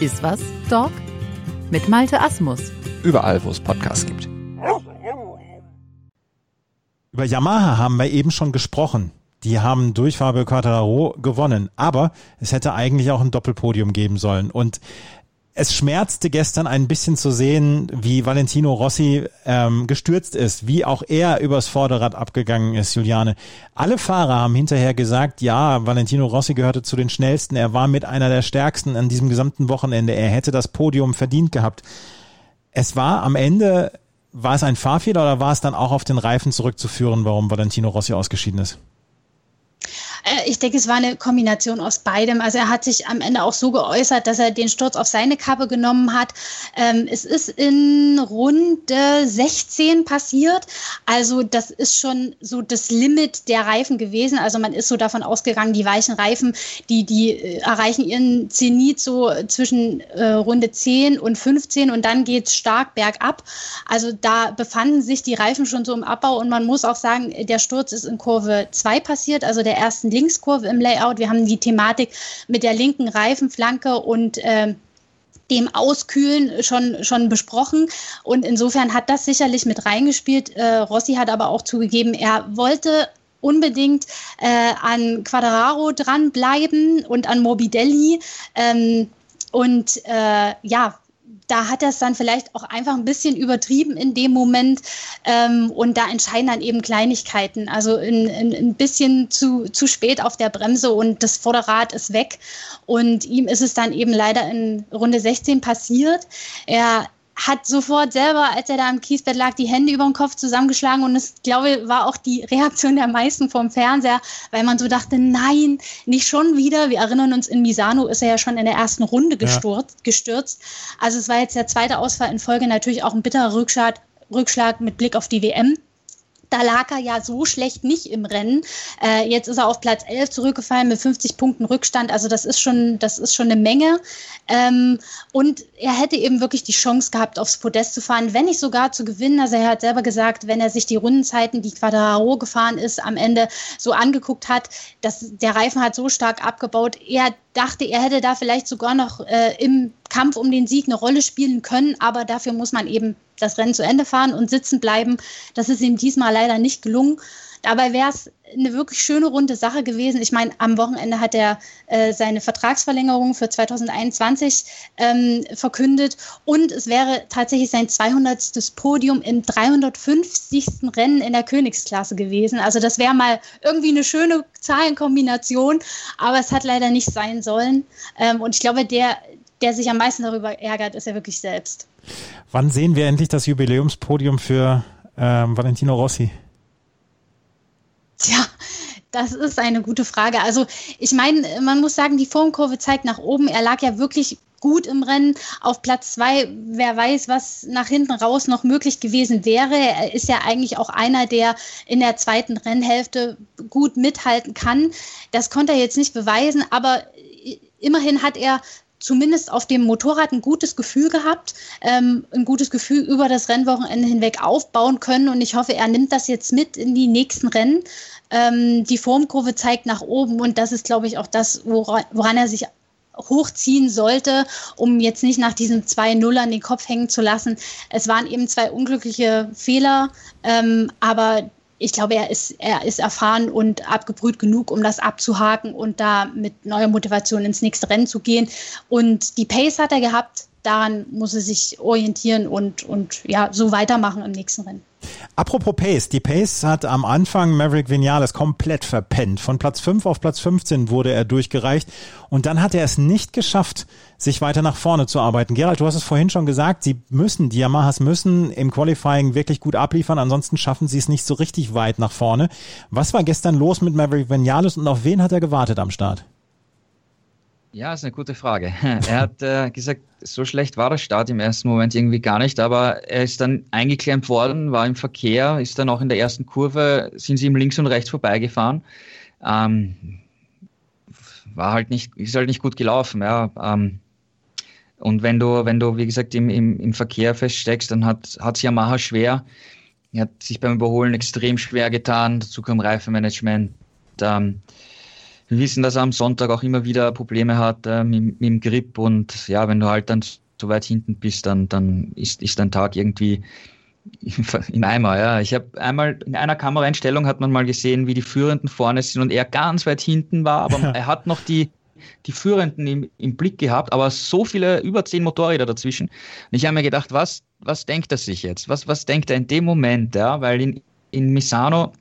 Iswas Dog mit Malte Asmus. Überall, wo es Podcasts gibt. Über Yamaha haben wir eben schon gesprochen. Die haben durch Fabio Quartararo gewonnen. Aber es hätte eigentlich auch ein Doppelpodium geben sollen. Und es schmerzte gestern ein bisschen zu sehen, wie Valentino Rossi ähm, gestürzt ist, wie auch er übers Vorderrad abgegangen ist, Juliane. Alle Fahrer haben hinterher gesagt, ja, Valentino Rossi gehörte zu den schnellsten, er war mit einer der stärksten an diesem gesamten Wochenende, er hätte das Podium verdient gehabt. Es war am Ende, war es ein Fahrfehler oder war es dann auch auf den Reifen zurückzuführen, warum Valentino Rossi ausgeschieden ist? Äh, ich denke, es war eine Kombination aus beidem. Also er hat sich am Ende auch so geäußert, dass er den Sturz auf seine Kappe genommen hat. Ähm, es ist in Runde 16 passiert. Also das ist schon so das Limit der Reifen gewesen. Also man ist so davon ausgegangen, die weichen Reifen, die, die äh, erreichen ihren Zenit so zwischen äh, Runde 10 und 15 und dann geht es stark bergab. Also da befanden sich die Reifen schon so im Abbau und man muss auch sagen, der Sturz ist in Kurve 2 passiert, also der ersten Linkskurve im Layout. Wir haben die Thematik mit der linken Reifenflanke und äh, dem Auskühlen schon, schon besprochen. Und insofern hat das sicherlich mit reingespielt. Äh, Rossi hat aber auch zugegeben, er wollte unbedingt äh, an Quadraro dranbleiben und an Morbidelli. Ähm, und äh, ja, da hat er es dann vielleicht auch einfach ein bisschen übertrieben in dem Moment. Ähm, und da entscheiden dann eben Kleinigkeiten. Also in, in, ein bisschen zu, zu spät auf der Bremse und das Vorderrad ist weg. Und ihm ist es dann eben leider in Runde 16 passiert. Er hat sofort selber, als er da im Kiesbett lag, die Hände über den Kopf zusammengeschlagen und das, glaube ich, war auch die Reaktion der meisten vom Fernseher, weil man so dachte, nein, nicht schon wieder. Wir erinnern uns, in Misano ist er ja schon in der ersten Runde gestürzt. Ja. gestürzt. Also es war jetzt der zweite Ausfall in Folge, natürlich auch ein bitterer Rückschlag, Rückschlag mit Blick auf die WM. Da lag er ja so schlecht nicht im Rennen. Äh, jetzt ist er auf Platz 11 zurückgefallen mit 50 Punkten Rückstand. Also das ist schon, das ist schon eine Menge. Ähm, und er hätte eben wirklich die Chance gehabt, aufs Podest zu fahren, wenn nicht sogar zu gewinnen. Also er hat selber gesagt, wenn er sich die Rundenzeiten, die Quadraro gefahren ist, am Ende so angeguckt hat, dass der Reifen hat so stark abgebaut. Er dachte, er hätte da vielleicht sogar noch äh, im Kampf um den Sieg eine Rolle spielen können, aber dafür muss man eben das Rennen zu Ende fahren und sitzen bleiben. Das ist ihm diesmal leider nicht gelungen. Dabei wäre es eine wirklich schöne runde Sache gewesen. Ich meine, am Wochenende hat er äh, seine Vertragsverlängerung für 2021 ähm, verkündet und es wäre tatsächlich sein 200. Podium im 350. Rennen in der Königsklasse gewesen. Also das wäre mal irgendwie eine schöne Zahlenkombination, aber es hat leider nicht sein sollen. Ähm, und ich glaube, der, der sich am meisten darüber ärgert, ist er wirklich selbst. Wann sehen wir endlich das Jubiläumspodium für ähm, Valentino Rossi? Tja, das ist eine gute Frage. Also ich meine, man muss sagen, die Formkurve zeigt nach oben. Er lag ja wirklich gut im Rennen auf Platz zwei. Wer weiß, was nach hinten raus noch möglich gewesen wäre. Er ist ja eigentlich auch einer, der in der zweiten Rennhälfte gut mithalten kann. Das konnte er jetzt nicht beweisen, aber immerhin hat er zumindest auf dem Motorrad ein gutes Gefühl gehabt, ähm, ein gutes Gefühl über das Rennwochenende hinweg aufbauen können. Und ich hoffe, er nimmt das jetzt mit in die nächsten Rennen. Ähm, die Formkurve zeigt nach oben und das ist, glaube ich, auch das, woran, woran er sich hochziehen sollte, um jetzt nicht nach diesem 2-0 an den Kopf hängen zu lassen. Es waren eben zwei unglückliche Fehler, ähm, aber ich glaube, er ist, er ist erfahren und abgebrüht genug, um das abzuhaken und da mit neuer Motivation ins nächste Rennen zu gehen. Und die Pace hat er gehabt. Daran muss er sich orientieren und, und ja, so weitermachen im nächsten Rennen. Apropos Pace, die Pace hat am Anfang Maverick Vinales komplett verpennt. Von Platz 5 auf Platz 15 wurde er durchgereicht und dann hat er es nicht geschafft, sich weiter nach vorne zu arbeiten. Gerald, du hast es vorhin schon gesagt, sie müssen, die Yamahas müssen im Qualifying wirklich gut abliefern, ansonsten schaffen sie es nicht so richtig weit nach vorne. Was war gestern los mit Maverick Vinales und auf wen hat er gewartet am Start? Ja, ist eine gute Frage. Er hat äh, gesagt, so schlecht war der Start im ersten Moment irgendwie gar nicht, aber er ist dann eingeklemmt worden, war im Verkehr, ist dann auch in der ersten Kurve, sind sie ihm links und rechts vorbeigefahren. Ähm, war halt nicht, ist halt nicht gut gelaufen, ja. Ähm, und wenn du, wenn du, wie gesagt, im, im, im Verkehr feststeckst, dann hat es Yamaha schwer. Er hat sich beim Überholen extrem schwer getan, dazu kam Reifenmanagement. Ähm, wir wissen, dass er am Sonntag auch immer wieder Probleme hat äh, mit, mit, dem Grip und ja, wenn du halt dann so weit hinten bist, dann, dann ist, ist dein Tag irgendwie im Eimer. Ja. Ich habe einmal in einer Kameraeinstellung hat man mal gesehen, wie die Führenden vorne sind und er ganz weit hinten war, aber er hat noch die, die Führenden im, im Blick gehabt, aber so viele, über zehn Motorräder dazwischen. Und ich habe mir gedacht, was, was denkt er sich jetzt? Was, was denkt er in dem Moment? Ja? Weil in, in Misano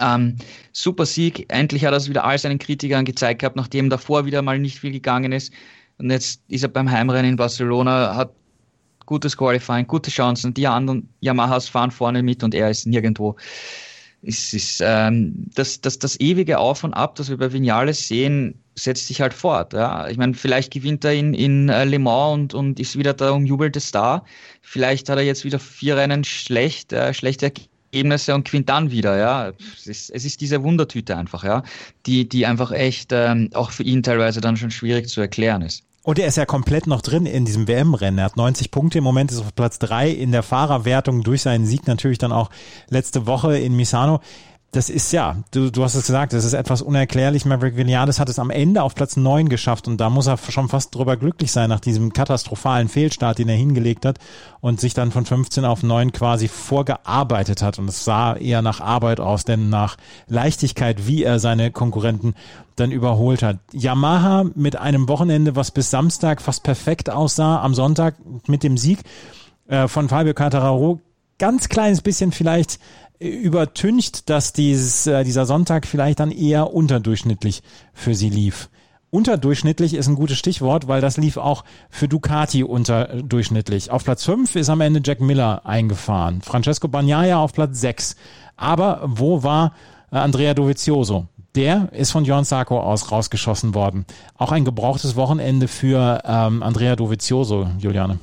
ähm, super Sieg. Endlich hat er es wieder all seinen Kritikern gezeigt gehabt, nachdem davor wieder mal nicht viel gegangen ist. Und jetzt ist er beim Heimrennen in Barcelona, hat gutes Qualifying, gute Chancen. Die anderen Yamahas fahren vorne mit und er ist nirgendwo. Es ist ähm, das, das, das ewige Auf und Ab, das wir bei Vinales sehen, setzt sich halt fort. Ja. Ich meine, vielleicht gewinnt er in, in äh, Le Mans und, und ist wieder der umjubelte Star. Vielleicht hat er jetzt wieder vier Rennen schlecht, äh, schlechte Ergebnisse Ergebnisse und gewinnt dann wieder, ja. Es ist, es ist diese Wundertüte einfach, ja, die, die einfach echt ähm, auch für ihn teilweise dann schon schwierig zu erklären ist. Und er ist ja komplett noch drin in diesem WM-Rennen. Er hat 90 Punkte im Moment, ist auf Platz drei in der Fahrerwertung durch seinen Sieg natürlich dann auch letzte Woche in Misano das ist ja, du, du hast es gesagt, das ist etwas unerklärlich. Maverick Vinales hat es am Ende auf Platz neun geschafft und da muss er schon fast drüber glücklich sein nach diesem katastrophalen Fehlstart, den er hingelegt hat und sich dann von 15 auf neun quasi vorgearbeitet hat. Und es sah eher nach Arbeit aus, denn nach Leichtigkeit, wie er seine Konkurrenten dann überholt hat. Yamaha mit einem Wochenende, was bis Samstag fast perfekt aussah, am Sonntag mit dem Sieg äh, von Fabio Quartararo ganz kleines bisschen vielleicht übertüncht, dass dieses, äh, dieser Sonntag vielleicht dann eher unterdurchschnittlich für sie lief. Unterdurchschnittlich ist ein gutes Stichwort, weil das lief auch für Ducati unterdurchschnittlich. Auf Platz 5 ist am Ende Jack Miller eingefahren. Francesco Bagnaia auf Platz 6. Aber wo war äh, Andrea Dovizioso? Der ist von Jörn Sarko aus rausgeschossen worden. Auch ein gebrauchtes Wochenende für ähm, Andrea Dovizioso, Juliane.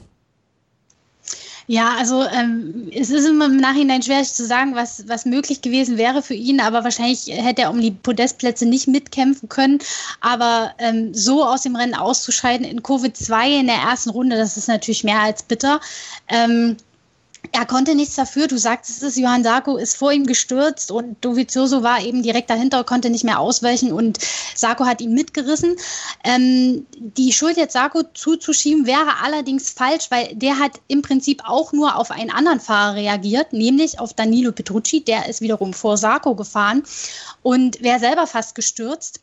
Ja, also ähm, es ist immer im Nachhinein schwer zu sagen, was, was möglich gewesen wäre für ihn, aber wahrscheinlich hätte er um die Podestplätze nicht mitkämpfen können. Aber ähm, so aus dem Rennen auszuscheiden in Covid 2 in der ersten Runde, das ist natürlich mehr als bitter. Ähm, er konnte nichts dafür. Du sagtest es, Johann Sarko ist vor ihm gestürzt und Dovizioso war eben direkt dahinter, konnte nicht mehr ausweichen und Sarko hat ihn mitgerissen. Ähm, die Schuld jetzt Sarko zuzuschieben wäre allerdings falsch, weil der hat im Prinzip auch nur auf einen anderen Fahrer reagiert, nämlich auf Danilo Petrucci. Der ist wiederum vor Sarko gefahren und wäre selber fast gestürzt.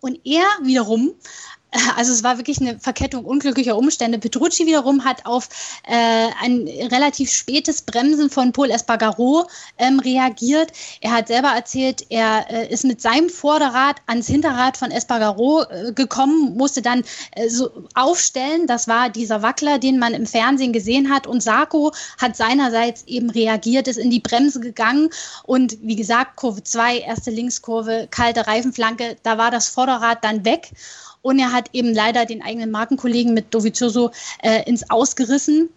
Und er wiederum also es war wirklich eine Verkettung unglücklicher Umstände. Petrucci wiederum hat auf äh, ein relativ spätes Bremsen von Paul Espargaro ähm, reagiert. Er hat selber erzählt, er äh, ist mit seinem Vorderrad ans Hinterrad von Espargaro äh, gekommen, musste dann äh, so aufstellen. Das war dieser Wackler, den man im Fernsehen gesehen hat. Und Sarko hat seinerseits eben reagiert, ist in die Bremse gegangen. Und wie gesagt, Kurve 2, erste Linkskurve, kalte Reifenflanke, da war das Vorderrad dann weg. Und er hat eben leider den eigenen Markenkollegen mit Dovizioso äh, ins Ausgerissen.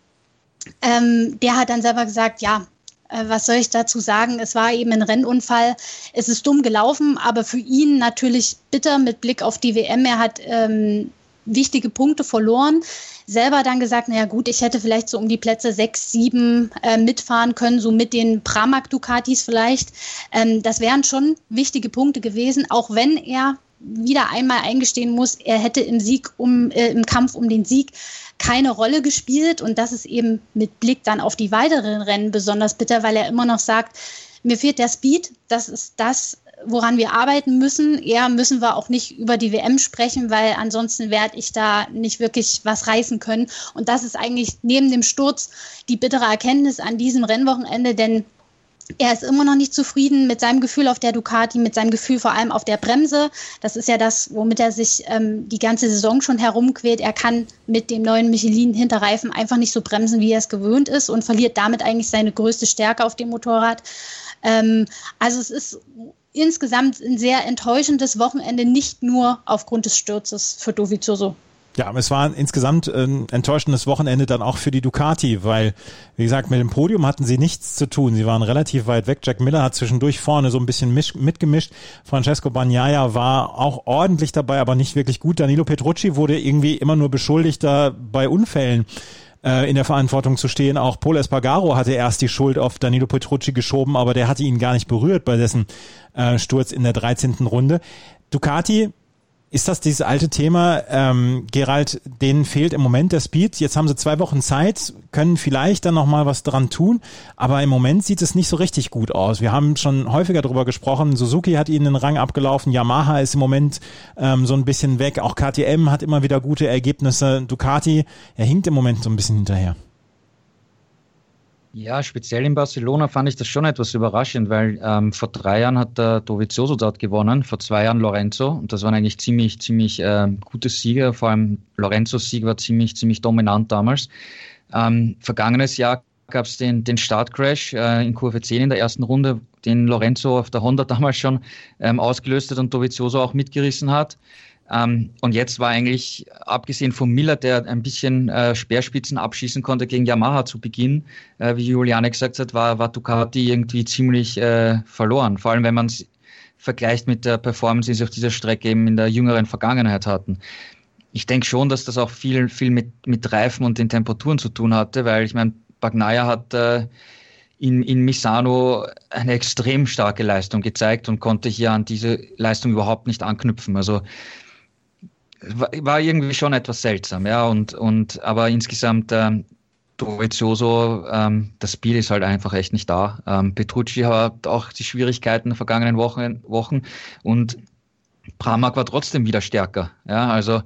Ähm, der hat dann selber gesagt, ja, äh, was soll ich dazu sagen? Es war eben ein Rennunfall. Es ist dumm gelaufen, aber für ihn natürlich bitter mit Blick auf die WM. Er hat ähm, wichtige Punkte verloren. Selber dann gesagt, naja gut, ich hätte vielleicht so um die Plätze sechs, sieben äh, mitfahren können, so mit den Pramac Ducatis vielleicht. Ähm, das wären schon wichtige Punkte gewesen, auch wenn er wieder einmal eingestehen muss, er hätte im Sieg um äh, im Kampf um den Sieg keine Rolle gespielt und das ist eben mit Blick dann auf die weiteren Rennen besonders bitter, weil er immer noch sagt, mir fehlt der Speed, das ist das, woran wir arbeiten müssen. Eher müssen wir auch nicht über die WM sprechen, weil ansonsten werde ich da nicht wirklich was reißen können. Und das ist eigentlich neben dem Sturz die bittere Erkenntnis an diesem Rennwochenende, denn er ist immer noch nicht zufrieden mit seinem Gefühl auf der Ducati, mit seinem Gefühl vor allem auf der Bremse. Das ist ja das, womit er sich ähm, die ganze Saison schon herumquält. Er kann mit dem neuen Michelin-Hinterreifen einfach nicht so bremsen, wie er es gewöhnt ist und verliert damit eigentlich seine größte Stärke auf dem Motorrad. Ähm, also es ist insgesamt ein sehr enttäuschendes Wochenende, nicht nur aufgrund des Sturzes für Dovizioso. Ja, es war insgesamt ein enttäuschendes Wochenende dann auch für die Ducati, weil, wie gesagt, mit dem Podium hatten sie nichts zu tun. Sie waren relativ weit weg. Jack Miller hat zwischendurch vorne so ein bisschen mitgemischt. Francesco Bagnaia war auch ordentlich dabei, aber nicht wirklich gut. Danilo Petrucci wurde irgendwie immer nur beschuldigt, da bei Unfällen äh, in der Verantwortung zu stehen. Auch Paul Espargaro hatte erst die Schuld auf Danilo Petrucci geschoben, aber der hatte ihn gar nicht berührt bei dessen äh, Sturz in der 13. Runde. Ducati ist das dieses alte Thema, ähm, Gerald, denen fehlt im Moment der Speed. Jetzt haben sie zwei Wochen Zeit, können vielleicht dann nochmal was dran tun, aber im Moment sieht es nicht so richtig gut aus. Wir haben schon häufiger darüber gesprochen, Suzuki hat ihnen den Rang abgelaufen, Yamaha ist im Moment ähm, so ein bisschen weg, auch KTM hat immer wieder gute Ergebnisse, Ducati, er hinkt im Moment so ein bisschen hinterher. Ja, speziell in Barcelona fand ich das schon etwas überraschend, weil ähm, vor drei Jahren hat der Dovizioso dort gewonnen, vor zwei Jahren Lorenzo und das waren eigentlich ziemlich, ziemlich äh, gute Sieger, vor allem Lorenzos Sieg war ziemlich, ziemlich dominant damals. Ähm, vergangenes Jahr gab es den, den Startcrash äh, in Kurve 10 in der ersten Runde, den Lorenzo auf der Honda damals schon ähm, ausgelöst hat und Dovizioso auch mitgerissen hat. Ähm, und jetzt war eigentlich, abgesehen von Miller, der ein bisschen äh, Speerspitzen abschießen konnte gegen Yamaha zu Beginn, äh, wie Juliane gesagt hat, war, war Ducati irgendwie ziemlich äh, verloren. Vor allem, wenn man es vergleicht mit der Performance, die sie auf dieser Strecke eben in der jüngeren Vergangenheit hatten. Ich denke schon, dass das auch viel, viel mit, mit Reifen und den Temperaturen zu tun hatte, weil ich meine, Bagnaia hat äh, in, in Misano eine extrem starke Leistung gezeigt und konnte hier an diese Leistung überhaupt nicht anknüpfen. Also war irgendwie schon etwas seltsam, ja, und, und aber insgesamt ähm, Dovizioso, ähm, das Spiel ist halt einfach echt nicht da. Ähm, Petrucci hat auch die Schwierigkeiten der vergangenen Wochen, Wochen und Pramak war trotzdem wieder stärker. Ja, also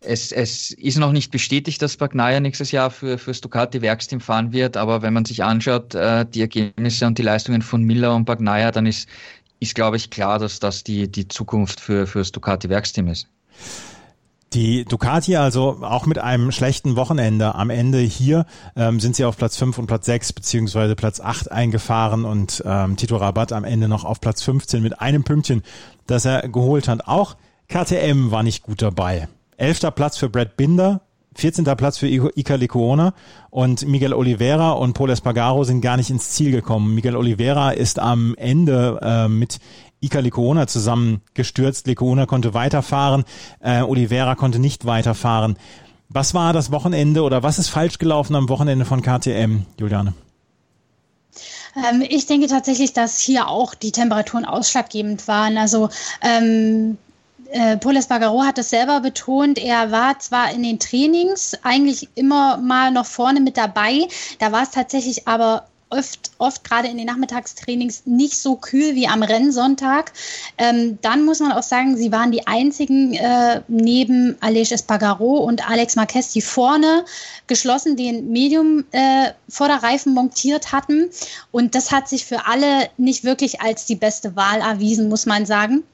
es, es ist noch nicht bestätigt, dass Bagnaia nächstes Jahr für, für Ducati Werksteam fahren wird, aber wenn man sich anschaut, äh, die Ergebnisse und die Leistungen von Miller und Bagnaia, dann ist, ist glaube ich, klar, dass das die, die Zukunft für, für das Ducati Werksteam ist. Die Ducati also auch mit einem schlechten Wochenende am Ende hier ähm, sind sie auf Platz 5 und Platz 6 beziehungsweise Platz 8 eingefahren und ähm, Tito Rabat am Ende noch auf Platz 15 mit einem Pünktchen, das er geholt hat. Auch KTM war nicht gut dabei. Elfter Platz für Brad Binder, 14. Platz für Ica Lecuona und Miguel Oliveira und Paul Espargaro sind gar nicht ins Ziel gekommen. Miguel Oliveira ist am Ende äh, mit Ica Lecuona zusammen gestürzt. Lecuona konnte weiterfahren, äh, Oliveira konnte nicht weiterfahren. Was war das Wochenende oder was ist falsch gelaufen am Wochenende von KTM, Juliane? Ähm, ich denke tatsächlich, dass hier auch die Temperaturen ausschlaggebend waren. Also ähm, äh, Paul Espargaro hat es selber betont, er war zwar in den Trainings eigentlich immer mal noch vorne mit dabei, da war es tatsächlich aber oft, oft gerade in den Nachmittagstrainings nicht so kühl wie am Rennsonntag. Ähm, dann muss man auch sagen, sie waren die einzigen äh, neben Aleix Espargaro und Alex Marquez, die vorne geschlossen den Medium äh, Vorderreifen montiert hatten. Und das hat sich für alle nicht wirklich als die beste Wahl erwiesen, muss man sagen.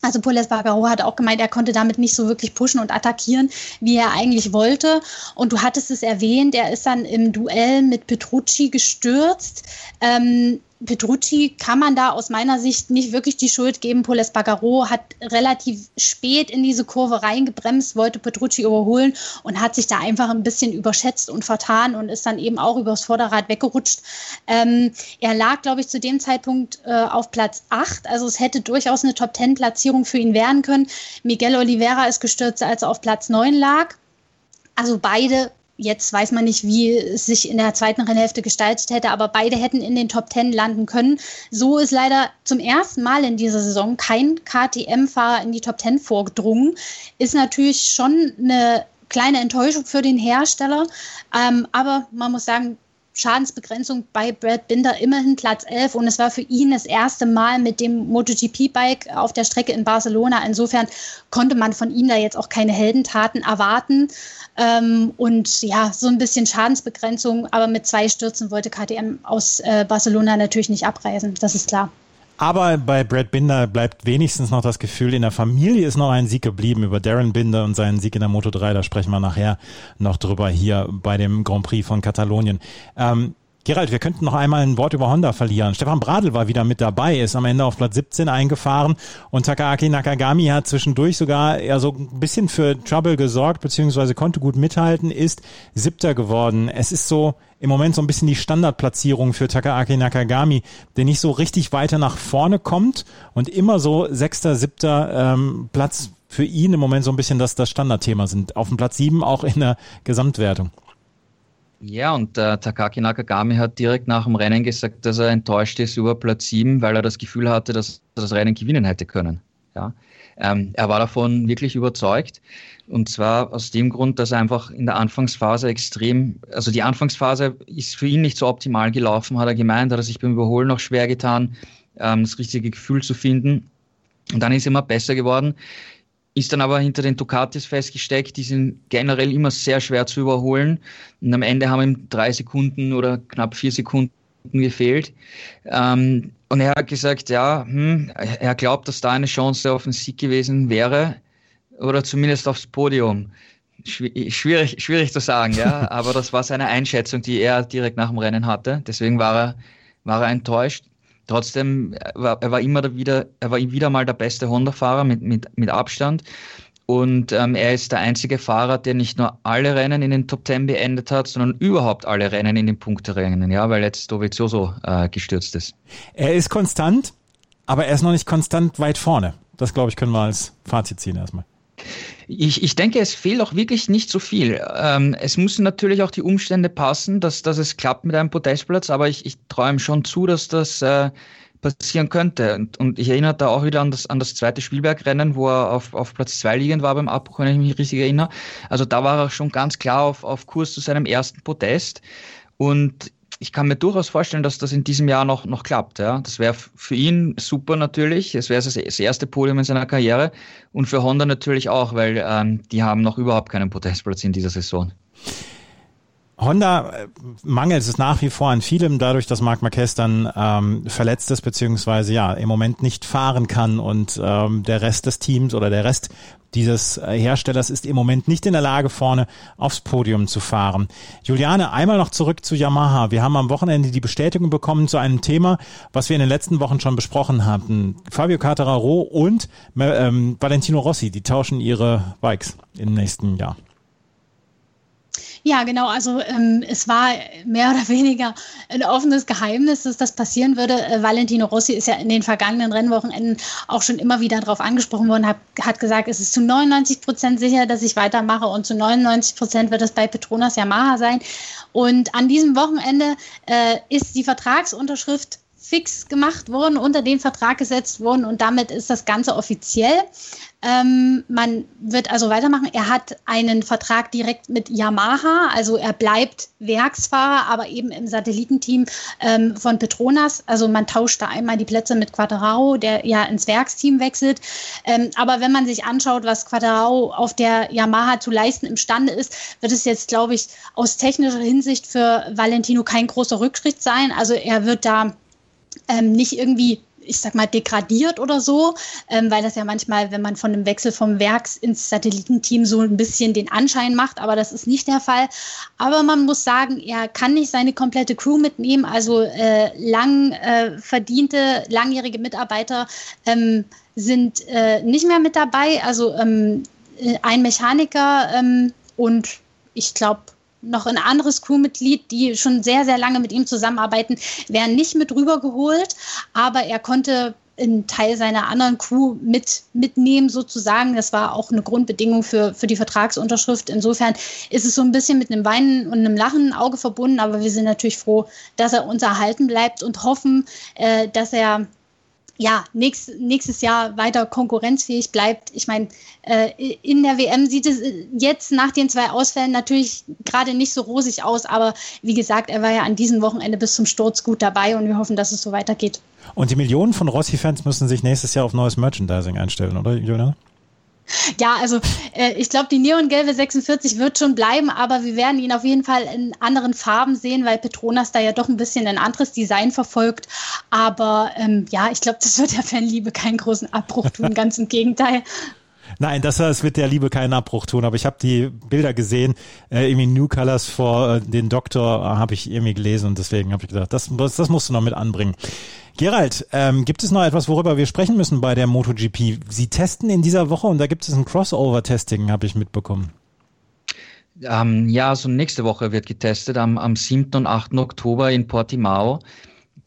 Also Paul Espargaro hat auch gemeint, er konnte damit nicht so wirklich pushen und attackieren, wie er eigentlich wollte. Und du hattest es erwähnt, er ist dann im Duell mit Petrucci gestürzt. Ähm, Petrucci kann man da aus meiner Sicht nicht wirklich die Schuld geben. Paul Espargaro hat relativ spät in diese Kurve reingebremst, wollte Petrucci überholen und hat sich da einfach ein bisschen überschätzt und vertan und ist dann eben auch übers Vorderrad weggerutscht. Ähm, er lag, glaube ich, zu dem Zeitpunkt äh, auf Platz 8. Also es hätte durchaus eine Top-10-Platzierung für ihn werden können. Miguel Oliveira ist gestürzt, als er auf Platz 9 lag. Also beide Jetzt weiß man nicht, wie es sich in der zweiten Rennhälfte gestaltet hätte, aber beide hätten in den Top Ten landen können. So ist leider zum ersten Mal in dieser Saison kein KTM-Fahrer in die Top Ten vorgedrungen. Ist natürlich schon eine kleine Enttäuschung für den Hersteller. Ähm, aber man muss sagen, Schadensbegrenzung bei Brad Binder immerhin Platz 11 und es war für ihn das erste Mal mit dem MotoGP-Bike auf der Strecke in Barcelona. Insofern konnte man von ihm da jetzt auch keine Heldentaten erwarten. Ähm, und ja, so ein bisschen Schadensbegrenzung, aber mit zwei Stürzen wollte KTM aus äh, Barcelona natürlich nicht abreisen, das ist klar. Aber bei Brad Binder bleibt wenigstens noch das Gefühl, in der Familie ist noch ein Sieg geblieben über Darren Binder und seinen Sieg in der Moto 3. Da sprechen wir nachher noch drüber hier bei dem Grand Prix von Katalonien. Ähm, Gerald, wir könnten noch einmal ein Wort über Honda verlieren. Stefan Bradl war wieder mit dabei, ist am Ende auf Platz 17 eingefahren und Takaaki Nakagami hat zwischendurch sogar eher so ein bisschen für Trouble gesorgt, beziehungsweise konnte gut mithalten, ist siebter geworden. Es ist so im Moment so ein bisschen die Standardplatzierung für Takaaki Nakagami, der nicht so richtig weiter nach vorne kommt und immer so sechster, siebter ähm, Platz für ihn im Moment so ein bisschen das, das Standardthema sind. Auf dem Platz sieben auch in der Gesamtwertung. Ja, und äh, Takaki Nakagami hat direkt nach dem Rennen gesagt, dass er enttäuscht ist über Platz 7, weil er das Gefühl hatte, dass er das Rennen gewinnen hätte können. Ja. Ähm, er war davon wirklich überzeugt. Und zwar aus dem Grund, dass er einfach in der Anfangsphase extrem, also die Anfangsphase ist für ihn nicht so optimal gelaufen, hat er gemeint, hat er sich beim Überholen noch schwer getan, ähm, das richtige Gefühl zu finden. Und dann ist er immer besser geworden ist dann aber hinter den Ducatis festgesteckt. Die sind generell immer sehr schwer zu überholen. Und am Ende haben ihm drei Sekunden oder knapp vier Sekunden gefehlt. Ähm, und er hat gesagt, ja, hm, er glaubt, dass da eine Chance auf den Sieg gewesen wäre oder zumindest aufs Podium. Schwierig, schwierig zu sagen, ja, aber das war seine Einschätzung, die er direkt nach dem Rennen hatte. Deswegen war er, war er enttäuscht. Trotzdem, war, er war immer wieder, er war wieder mal der beste Honda-Fahrer mit, mit, mit Abstand. Und ähm, er ist der einzige Fahrer, der nicht nur alle Rennen in den Top Ten beendet hat, sondern überhaupt alle Rennen in den Punkterennen, ja, weil jetzt Dovizioso äh, gestürzt ist. Er ist konstant, aber er ist noch nicht konstant weit vorne. Das, glaube ich, können wir als Fazit ziehen erstmal. Ich, ich denke, es fehlt auch wirklich nicht so viel. Ähm, es müssen natürlich auch die Umstände passen, dass, dass es klappt mit einem Podestplatz, aber ich, ich träume schon zu, dass das äh, passieren könnte. Und, und ich erinnere da auch wieder an das, an das zweite Spielbergrennen, wo er auf, auf Platz zwei liegend war beim Abbruch, wenn ich mich richtig erinnere. Also da war er schon ganz klar auf, auf Kurs zu seinem ersten Podest. Und ich kann mir durchaus vorstellen, dass das in diesem Jahr noch, noch klappt. Ja. Das wäre für ihn super natürlich. Es wäre das erste Podium in seiner Karriere und für Honda natürlich auch, weil ähm, die haben noch überhaupt keinen Podestplatz in dieser Saison. Honda äh, mangelt es nach wie vor an vielem, dadurch, dass Marc Marquez dann ähm, verletzt ist, beziehungsweise ja im Moment nicht fahren kann und ähm, der Rest des Teams oder der Rest dieses Herstellers ist im Moment nicht in der Lage, vorne aufs Podium zu fahren. Juliane, einmal noch zurück zu Yamaha. Wir haben am Wochenende die Bestätigung bekommen zu einem Thema, was wir in den letzten Wochen schon besprochen hatten. Fabio Cartararo und ähm, Valentino Rossi, die tauschen ihre Bikes im nächsten Jahr. Ja, genau. Also ähm, es war mehr oder weniger ein offenes Geheimnis, dass das passieren würde. Äh, Valentino Rossi ist ja in den vergangenen Rennwochenenden auch schon immer wieder darauf angesprochen worden, hat, hat gesagt, es ist zu 99 Prozent sicher, dass ich weitermache und zu 99 Prozent wird es bei Petronas Yamaha sein. Und an diesem Wochenende äh, ist die Vertragsunterschrift fix gemacht worden, unter den Vertrag gesetzt worden und damit ist das Ganze offiziell. Ähm, man wird also weitermachen. Er hat einen Vertrag direkt mit Yamaha, also er bleibt Werksfahrer, aber eben im Satellitenteam ähm, von Petronas. Also man tauscht da einmal die Plätze mit Quattararo, der ja ins Werksteam wechselt. Ähm, aber wenn man sich anschaut, was Quattararo auf der Yamaha zu leisten imstande ist, wird es jetzt, glaube ich, aus technischer Hinsicht für Valentino kein großer Rückschritt sein. Also er wird da ähm, nicht irgendwie ich sag mal, degradiert oder so, ähm, weil das ja manchmal, wenn man von einem Wechsel vom Werks ins Satellitenteam so ein bisschen den Anschein macht, aber das ist nicht der Fall. Aber man muss sagen, er kann nicht seine komplette Crew mitnehmen, also äh, lang äh, verdiente, langjährige Mitarbeiter ähm, sind äh, nicht mehr mit dabei, also ähm, äh, ein Mechaniker ähm, und ich glaube, noch ein anderes Crewmitglied, die schon sehr, sehr lange mit ihm zusammenarbeiten, werden nicht mit rübergeholt, aber er konnte einen Teil seiner anderen Crew mit, mitnehmen, sozusagen. Das war auch eine Grundbedingung für, für die Vertragsunterschrift. Insofern ist es so ein bisschen mit einem Weinen und einem Lachen Auge verbunden, aber wir sind natürlich froh, dass er uns erhalten bleibt und hoffen, äh, dass er ja, nächst, nächstes Jahr weiter konkurrenzfähig bleibt. Ich meine, äh, in der WM sieht es jetzt nach den zwei Ausfällen natürlich gerade nicht so rosig aus, aber wie gesagt, er war ja an diesem Wochenende bis zum Sturz gut dabei und wir hoffen, dass es so weitergeht. Und die Millionen von Rossi-Fans müssen sich nächstes Jahr auf neues Merchandising einstellen, oder, Juliana? Ja, also äh, ich glaube, die neongelbe 46 wird schon bleiben, aber wir werden ihn auf jeden Fall in anderen Farben sehen, weil Petronas da ja doch ein bisschen ein anderes Design verfolgt. Aber ähm, ja, ich glaube, das wird der Fanliebe keinen großen Abbruch tun, ganz im Gegenteil. Nein, das, das wird der Liebe keinen Abbruch tun, aber ich habe die Bilder gesehen, äh, irgendwie New Colors vor äh, den Doktor äh, habe ich irgendwie gelesen und deswegen habe ich gedacht, das, das, das musst du noch mit anbringen. Gerald, ähm, gibt es noch etwas, worüber wir sprechen müssen bei der MotoGP? Sie testen in dieser Woche und da gibt es ein Crossover-Testing, habe ich mitbekommen. Ähm, ja, also nächste Woche wird getestet, am, am 7. und 8. Oktober in Portimao.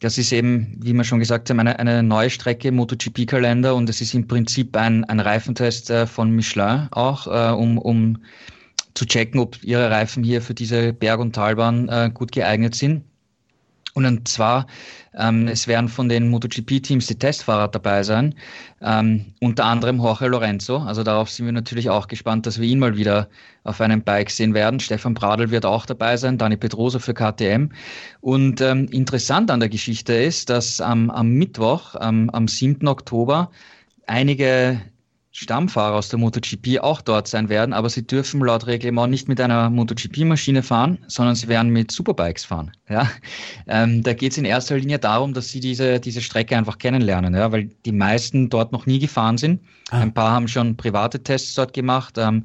Das ist eben, wie wir schon gesagt haben, eine, eine neue Strecke MotoGP-Kalender und es ist im Prinzip ein, ein Reifentest äh, von Michelin auch, äh, um, um zu checken, ob ihre Reifen hier für diese Berg- und Talbahn äh, gut geeignet sind. Und zwar, ähm, es werden von den MotoGP-Teams die Testfahrer dabei sein, ähm, unter anderem Jorge Lorenzo. Also darauf sind wir natürlich auch gespannt, dass wir ihn mal wieder auf einem Bike sehen werden. Stefan Bradl wird auch dabei sein, Dani Pedrosa für KTM. Und ähm, interessant an der Geschichte ist, dass am, Mittwoch, am, am 7. Oktober, einige Stammfahrer aus der MotoGP auch dort sein werden, aber sie dürfen laut Reglement nicht mit einer MotoGP-Maschine fahren, sondern sie werden mit Superbikes fahren. Ja? Ähm, da geht es in erster Linie darum, dass sie diese, diese Strecke einfach kennenlernen, ja? weil die meisten dort noch nie gefahren sind. Ah. Ein paar haben schon private Tests dort gemacht, ähm,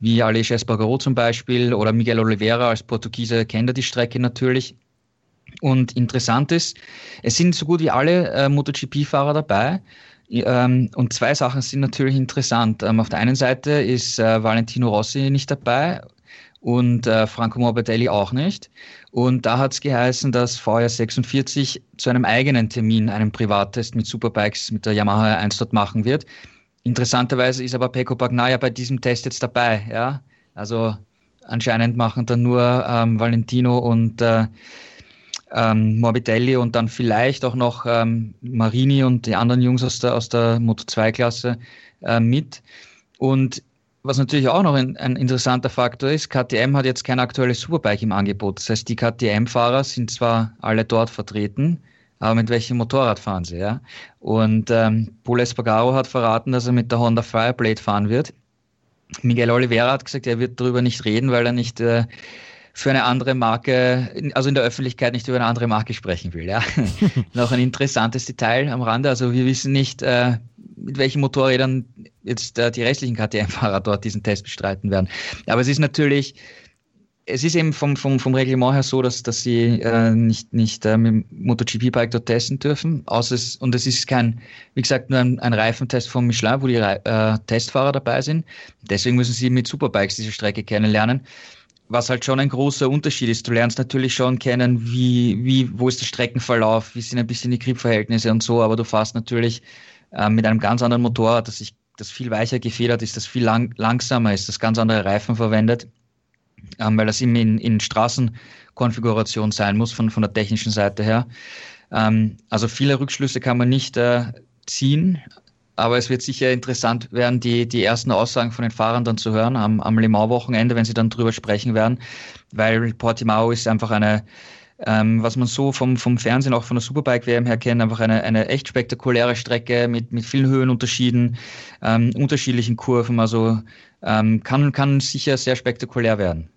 wie Aleix Espargaro zum Beispiel oder Miguel Oliveira als Portugiese kennt er die Strecke natürlich. Und interessant ist, es sind so gut wie alle äh, MotoGP-Fahrer dabei. Ähm, und zwei Sachen sind natürlich interessant. Ähm, auf der einen Seite ist äh, Valentino Rossi nicht dabei und äh, Franco Morbidelli auch nicht. Und da hat es geheißen, dass VR 46 zu einem eigenen Termin einen Privattest mit Superbikes mit der Yamaha 1 dort machen wird. Interessanterweise ist aber Pecco Bagnaia bei diesem Test jetzt dabei. Ja? Also anscheinend machen dann nur ähm, Valentino und äh, ähm, Morbidelli und dann vielleicht auch noch ähm, Marini und die anderen Jungs aus der, aus der Moto 2-Klasse äh, mit. Und was natürlich auch noch ein, ein, interessanter Faktor ist, KTM hat jetzt kein aktuelles Superbike im Angebot. Das heißt, die KTM-Fahrer sind zwar alle dort vertreten, aber mit welchem Motorrad fahren sie? Ja? Und ähm, Paul Espargaro hat verraten, dass er mit der Honda Fireblade fahren wird. Miguel Oliveira hat gesagt, er wird darüber nicht reden, weil er nicht äh, für eine andere Marke, also in der Öffentlichkeit nicht über eine andere Marke sprechen will. Ja. Noch ein interessantes Detail am Rande. Also wir wissen nicht, äh, mit welchen Motorrädern jetzt äh, die restlichen KTM-Fahrer dort diesen Test bestreiten werden. Aber es ist natürlich, es ist eben vom, vom, vom Reglement her so, dass, dass sie äh, nicht, nicht äh, mit dem MotoGP-Bike dort testen dürfen. Außer es, und es ist kein, wie gesagt, nur ein, ein Reifentest von Michelin, wo die äh, Testfahrer dabei sind. Deswegen müssen sie mit Superbikes diese Strecke kennenlernen was halt schon ein großer Unterschied ist. Du lernst natürlich schon kennen, wie, wie, wo ist der Streckenverlauf, wie sind ein bisschen die Gripverhältnisse und so, aber du fährst natürlich äh, mit einem ganz anderen Motorrad, das, sich, das viel weicher gefedert ist, das viel lang, langsamer ist, das ganz andere Reifen verwendet, ähm, weil das eben in, in Straßenkonfiguration sein muss von, von der technischen Seite her. Ähm, also viele Rückschlüsse kann man nicht äh, ziehen, aber es wird sicher interessant werden, die, die ersten Aussagen von den Fahrern dann zu hören am, am Le Mans-Wochenende, wenn sie dann drüber sprechen werden, weil Portimao ist einfach eine, ähm, was man so vom, vom Fernsehen, auch von der Superbike-WM her kennt, einfach eine, eine echt spektakuläre Strecke mit, mit vielen Höhenunterschieden, ähm, unterschiedlichen Kurven, also ähm, kann, kann sicher sehr spektakulär werden.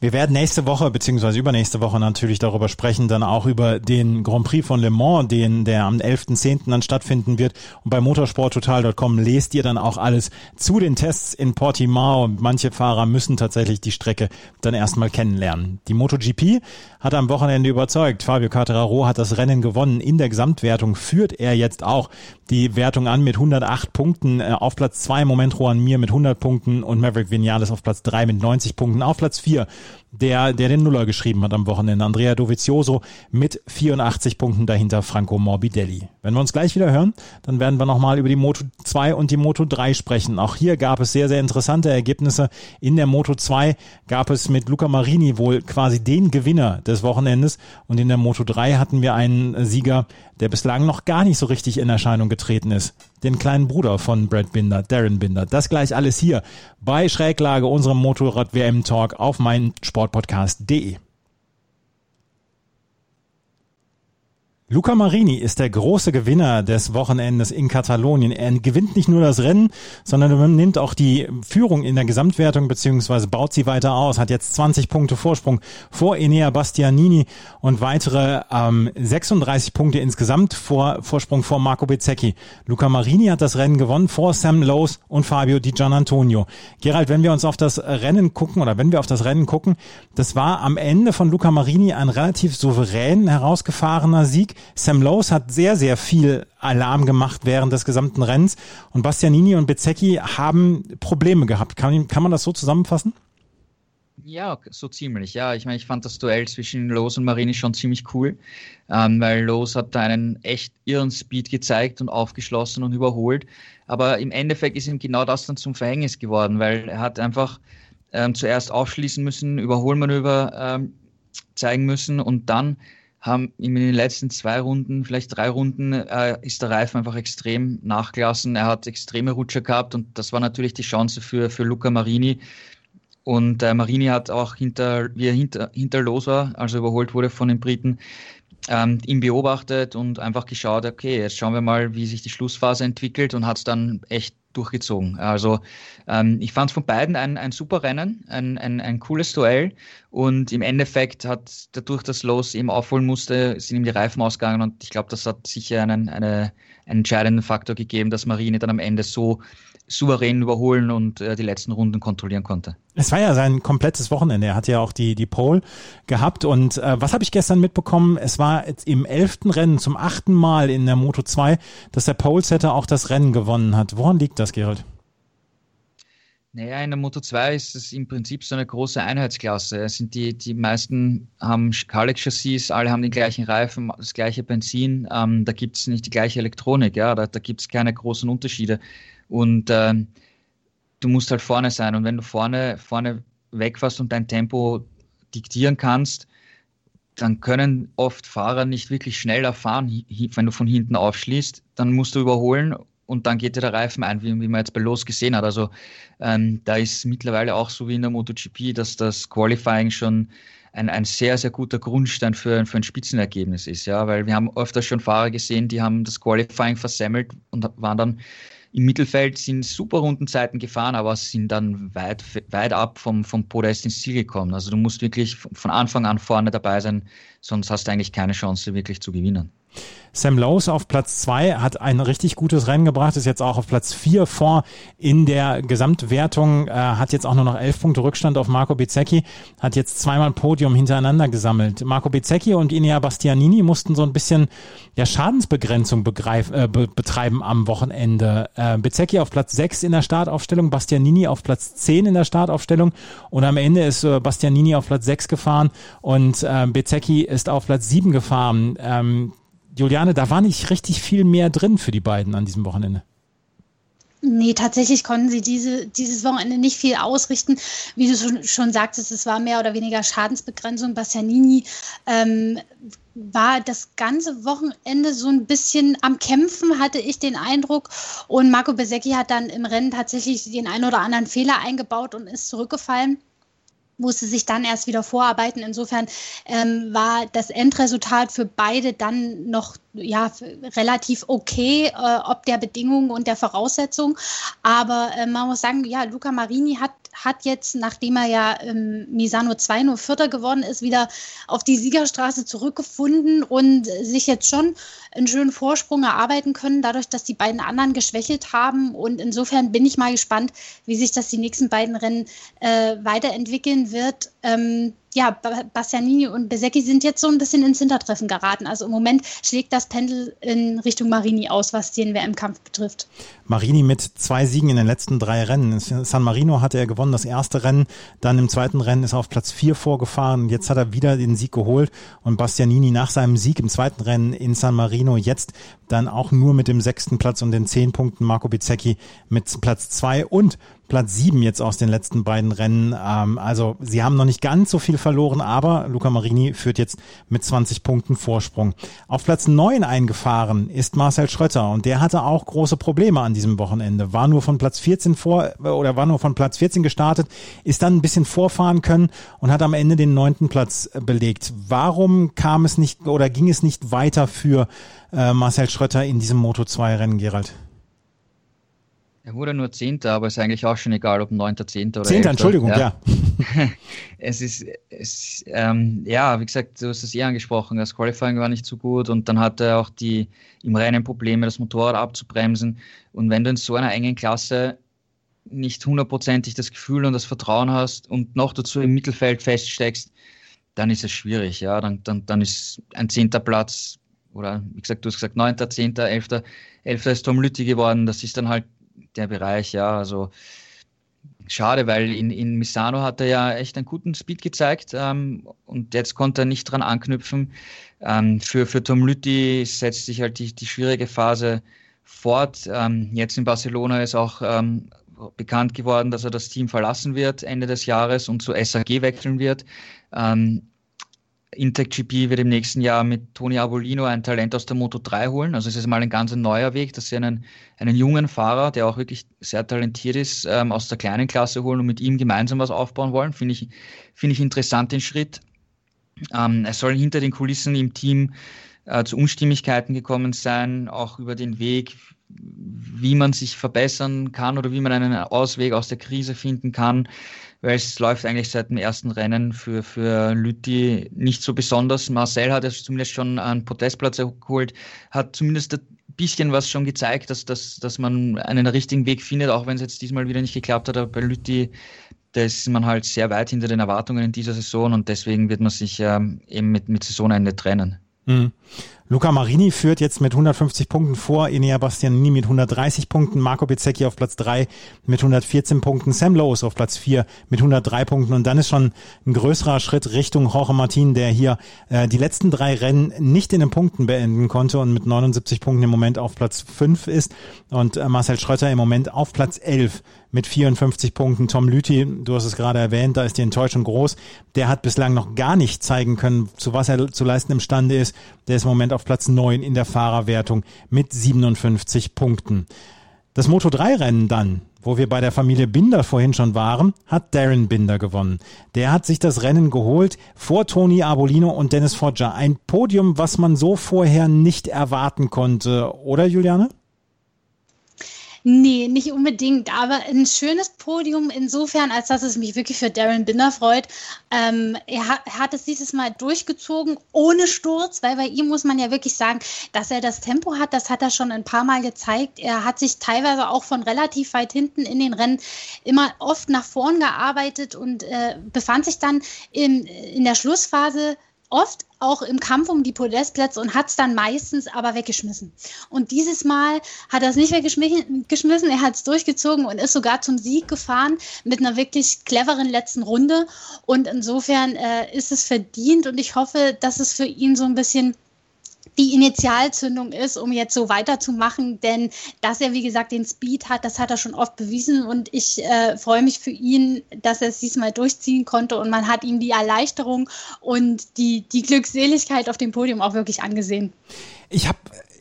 Wir werden nächste Woche beziehungsweise übernächste Woche natürlich darüber sprechen, dann auch über den Grand Prix von Le Mans, den der am 11.10. dann stattfinden wird. Und bei motorsporttotal.com lest ihr dann auch alles zu den Tests in Portimao. Manche Fahrer müssen tatsächlich die Strecke dann erstmal kennenlernen. Die MotoGP hat am Wochenende überzeugt. Fabio Quartararo hat das Rennen gewonnen. In der Gesamtwertung führt er jetzt auch die Wertung an mit 108 Punkten. Äh, auf Platz 2 im Moment Juan Mir mit 100 Punkten und Maverick Vinales auf Platz 3 mit 90 Punkten. Auf Platz 4 4, der, der den Nuller geschrieben hat am Wochenende. Andrea Dovizioso mit 84 Punkten dahinter Franco Morbidelli. Wenn wir uns gleich wieder hören, dann werden wir nochmal über die Moto 2 und die Moto 3 sprechen. Auch hier gab es sehr, sehr interessante Ergebnisse. In der Moto 2 gab es mit Luca Marini wohl quasi den Gewinner des Wochenendes und in der Moto 3 hatten wir einen Sieger, der bislang noch gar nicht so richtig in Erscheinung getreten ist. Den kleinen Bruder von Brad Binder, Darren Binder. Das gleich alles hier bei Schräglage, unserem Motorrad-WM-Talk auf meinsportpodcast.de. Luca Marini ist der große Gewinner des Wochenendes in Katalonien. Er gewinnt nicht nur das Rennen, sondern er nimmt auch die Führung in der Gesamtwertung beziehungsweise baut sie weiter aus, hat jetzt 20 Punkte Vorsprung vor Enea Bastianini und weitere ähm, 36 Punkte insgesamt vor Vorsprung vor Marco Bezzecchi. Luca Marini hat das Rennen gewonnen vor Sam Lowe's und Fabio Di Gianantonio. Gerald, wenn wir uns auf das Rennen gucken oder wenn wir auf das Rennen gucken, das war am Ende von Luca Marini ein relativ souverän herausgefahrener Sieg. Sam Lowe's hat sehr, sehr viel Alarm gemacht während des gesamten Rennens und Bastianini und Bezzecchi haben Probleme gehabt. Kann, kann man das so zusammenfassen? Ja, so ziemlich. Ja, ich meine, ich fand das Duell zwischen Lowe's und Marini schon ziemlich cool, ähm, weil Lowe's hat da einen echt irren Speed gezeigt und aufgeschlossen und überholt. Aber im Endeffekt ist ihm genau das dann zum Verhängnis geworden, weil er hat einfach ähm, zuerst aufschließen müssen, Überholmanöver ähm, zeigen müssen und dann haben in den letzten zwei Runden, vielleicht drei Runden, äh, ist der Reifen einfach extrem nachgelassen. Er hat extreme Rutscher gehabt und das war natürlich die Chance für, für Luca Marini. Und äh, Marini hat auch hinter, wie er hinter, hinter los war, also überholt wurde von den Briten, ähm, ihn beobachtet und einfach geschaut, okay, jetzt schauen wir mal, wie sich die Schlussphase entwickelt und hat es dann echt durchgezogen. Also ähm, ich fand es von beiden ein, ein super Rennen, ein, ein, ein cooles Duell und im Endeffekt hat dadurch, dass Los eben aufholen musste, sind ihm die Reifen ausgegangen und ich glaube, das hat sicher einen, eine, einen entscheidenden Faktor gegeben, dass Marine dann am Ende so souverän überholen und äh, die letzten Runden kontrollieren konnte. Es war ja sein komplettes Wochenende. Er hat ja auch die, die Pole gehabt. Und äh, was habe ich gestern mitbekommen? Es war im elften Rennen zum achten Mal in der Moto 2, dass der Pole-Setter auch das Rennen gewonnen hat. Woran liegt das, Gerald? Naja, in der Moto 2 ist es im Prinzip so eine große Einheitsklasse. Es sind die, die meisten haben Kalex-Chassis, alle haben die gleichen Reifen, das gleiche Benzin. Ähm, da gibt es nicht die gleiche Elektronik, ja, da, da gibt es keine großen Unterschiede. Und äh, du musst halt vorne sein. Und wenn du vorne, vorne wegfährst und dein Tempo diktieren kannst, dann können oft Fahrer nicht wirklich schneller fahren, wenn du von hinten aufschließt. Dann musst du überholen und dann geht der Reifen ein, wie, wie man jetzt bei Los gesehen hat. Also ähm, da ist mittlerweile auch so wie in der MotoGP, dass das Qualifying schon ein, ein sehr, sehr guter Grundstein für, für ein Spitzenergebnis ist. Ja, weil wir haben öfter schon Fahrer gesehen, die haben das Qualifying versemmelt und waren dann im Mittelfeld sind super Rundenzeiten gefahren, aber sind dann weit, weit ab vom, vom Podest ins Ziel gekommen. Also du musst wirklich von Anfang an vorne dabei sein, sonst hast du eigentlich keine Chance, wirklich zu gewinnen. Sam Lowes auf Platz zwei hat ein richtig gutes Rennen gebracht, ist jetzt auch auf Platz vier vor in der Gesamtwertung, äh, hat jetzt auch nur noch elf Punkte Rückstand auf Marco Bezzecchi, hat jetzt zweimal Podium hintereinander gesammelt. Marco Bezzecchi und Inea Bastianini mussten so ein bisschen ja, Schadensbegrenzung begreif, äh, be betreiben am Wochenende. Äh, Bezzecchi auf Platz sechs in der Startaufstellung, Bastianini auf Platz zehn in der Startaufstellung und am Ende ist äh, Bastianini auf Platz sechs gefahren und äh, Bezzecchi ist auf Platz sieben gefahren. Ähm, Juliane, da war nicht richtig viel mehr drin für die beiden an diesem Wochenende. Nee, tatsächlich konnten sie diese, dieses Wochenende nicht viel ausrichten. Wie du schon, schon sagtest, es war mehr oder weniger Schadensbegrenzung. Bastianini ähm, war das ganze Wochenende so ein bisschen am Kämpfen, hatte ich den Eindruck. Und Marco Besecchi hat dann im Rennen tatsächlich den einen oder anderen Fehler eingebaut und ist zurückgefallen musste sich dann erst wieder vorarbeiten. Insofern ähm, war das Endresultat für beide dann noch ja, relativ okay, äh, ob der Bedingungen und der Voraussetzungen. Aber äh, man muss sagen, ja, Luca Marini hat, hat jetzt, nachdem er ja ähm, Misano 2 nur Vierter geworden ist, wieder auf die Siegerstraße zurückgefunden und sich jetzt schon einen schönen Vorsprung erarbeiten können, dadurch, dass die beiden anderen geschwächelt haben. Und insofern bin ich mal gespannt, wie sich das die nächsten beiden Rennen äh, weiterentwickeln wird. Ähm, ja, Bastianini und Besecchi sind jetzt so ein bisschen ins Hintertreffen geraten. Also im Moment schlägt das Pendel in Richtung Marini aus, was den WM-Kampf betrifft. Marini mit zwei Siegen in den letzten drei Rennen. San Marino hatte er gewonnen, das erste Rennen. Dann im zweiten Rennen ist er auf Platz vier vorgefahren. Jetzt hat er wieder den Sieg geholt. Und Bastianini nach seinem Sieg im zweiten Rennen in San Marino jetzt dann auch nur mit dem sechsten Platz und den zehn Punkten. Marco Bizzecchi mit Platz zwei und Platz sieben jetzt aus den letzten beiden Rennen. Ähm, also sie haben noch nicht ganz so viel verloren, aber Luca Marini führt jetzt mit 20 Punkten Vorsprung. Auf Platz neun eingefahren ist Marcel Schröter und der hatte auch große Probleme an diesem Wochenende. War nur von Platz 14 vor oder war nur von Platz 14 gestartet, ist dann ein bisschen vorfahren können und hat am Ende den neunten Platz belegt. Warum kam es nicht oder ging es nicht weiter für äh, Marcel Schröter in diesem Moto 2 Rennen, Gerald? Er wurde nur Zehnter, aber ist eigentlich auch schon egal, ob Neunter, Zehnter oder Zehnter, Entschuldigung, ja. ja. es ist, es, ähm, ja, wie gesagt, du hast es eh angesprochen, das Qualifying war nicht so gut und dann hatte er auch die im Rennen Probleme, das Motorrad abzubremsen. Und wenn du in so einer engen Klasse nicht hundertprozentig das Gefühl und das Vertrauen hast und noch dazu im Mittelfeld feststeckst, dann ist es schwierig, ja. Dann, dann, dann ist ein zehnter Platz oder wie gesagt, du hast gesagt, neunter, zehnter, elfter, elfter ist Tom Lütti geworden. Das ist dann halt der Bereich, ja, also schade, weil in, in Misano hat er ja echt einen guten Speed gezeigt ähm, und jetzt konnte er nicht dran anknüpfen. Ähm, für, für Tom Lütti setzt sich halt die, die schwierige Phase fort. Ähm, jetzt in Barcelona ist auch ähm, bekannt geworden, dass er das Team verlassen wird Ende des Jahres und zu SAG wechseln wird. Ähm, Intec GP wird im nächsten Jahr mit Toni Abolino ein Talent aus der Moto 3 holen. Also es ist mal ein ganz neuer Weg, dass sie einen, einen jungen Fahrer, der auch wirklich sehr talentiert ist, ähm, aus der kleinen Klasse holen und mit ihm gemeinsam was aufbauen wollen. Finde ich, finde ich interessant den Schritt. Ähm, es sollen hinter den Kulissen im Team äh, zu Unstimmigkeiten gekommen sein, auch über den Weg, wie man sich verbessern kann oder wie man einen Ausweg aus der Krise finden kann weil es läuft eigentlich seit dem ersten Rennen für, für Lütti nicht so besonders. Marcel hat es zumindest schon einen Podestplatz geholt, hat zumindest ein bisschen was schon gezeigt, dass, dass, dass man einen richtigen Weg findet, auch wenn es jetzt diesmal wieder nicht geklappt hat. Aber bei Lütti, da ist man halt sehr weit hinter den Erwartungen in dieser Saison und deswegen wird man sich ähm, eben mit, mit Saisonende trennen. Mhm. Luca Marini führt jetzt mit 150 Punkten vor, Enea Bastianini mit 130 Punkten, Marco Bezzecchi auf Platz 3 mit 114 Punkten, Sam Lowe auf Platz 4 mit 103 Punkten und dann ist schon ein größerer Schritt Richtung Jorge Martin, der hier äh, die letzten drei Rennen nicht in den Punkten beenden konnte und mit 79 Punkten im Moment auf Platz 5 ist und äh, Marcel Schröter im Moment auf Platz 11 mit 54 Punkten. Tom Lüthi, du hast es gerade erwähnt, da ist die Enttäuschung groß. Der hat bislang noch gar nicht zeigen können, zu was er zu leisten imstande ist. Der ist im Moment auf Platz 9 in der Fahrerwertung mit 57 Punkten. Das Moto3-Rennen dann, wo wir bei der Familie Binder vorhin schon waren, hat Darren Binder gewonnen. Der hat sich das Rennen geholt vor Toni Abolino und Dennis Foggia. Ein Podium, was man so vorher nicht erwarten konnte, oder Juliane? Nee, nicht unbedingt, aber ein schönes Podium insofern, als dass es mich wirklich für Darren Binder freut. Ähm, er, hat, er, hat, es dieses Mal durchgezogen, ohne Sturz, weil bei ihm muss man ja wirklich sagen, dass er das Tempo hat, das hat er schon ein paar Mal gezeigt. Er hat sich teilweise auch von relativ weit hinten in den Rennen immer oft nach vorn gearbeitet und äh, befand sich dann in, in der Schlussphase oft auch im Kampf um die Podestplätze und hat es dann meistens aber weggeschmissen. Und dieses Mal hat er es nicht weggeschmissen, er hat es durchgezogen und ist sogar zum Sieg gefahren mit einer wirklich cleveren letzten Runde. Und insofern äh, ist es verdient und ich hoffe, dass es für ihn so ein bisschen die Initialzündung ist, um jetzt so weiterzumachen. Denn dass er, wie gesagt, den Speed hat, das hat er schon oft bewiesen. Und ich äh, freue mich für ihn, dass er es diesmal durchziehen konnte. Und man hat ihm die Erleichterung und die, die Glückseligkeit auf dem Podium auch wirklich angesehen. Ich habe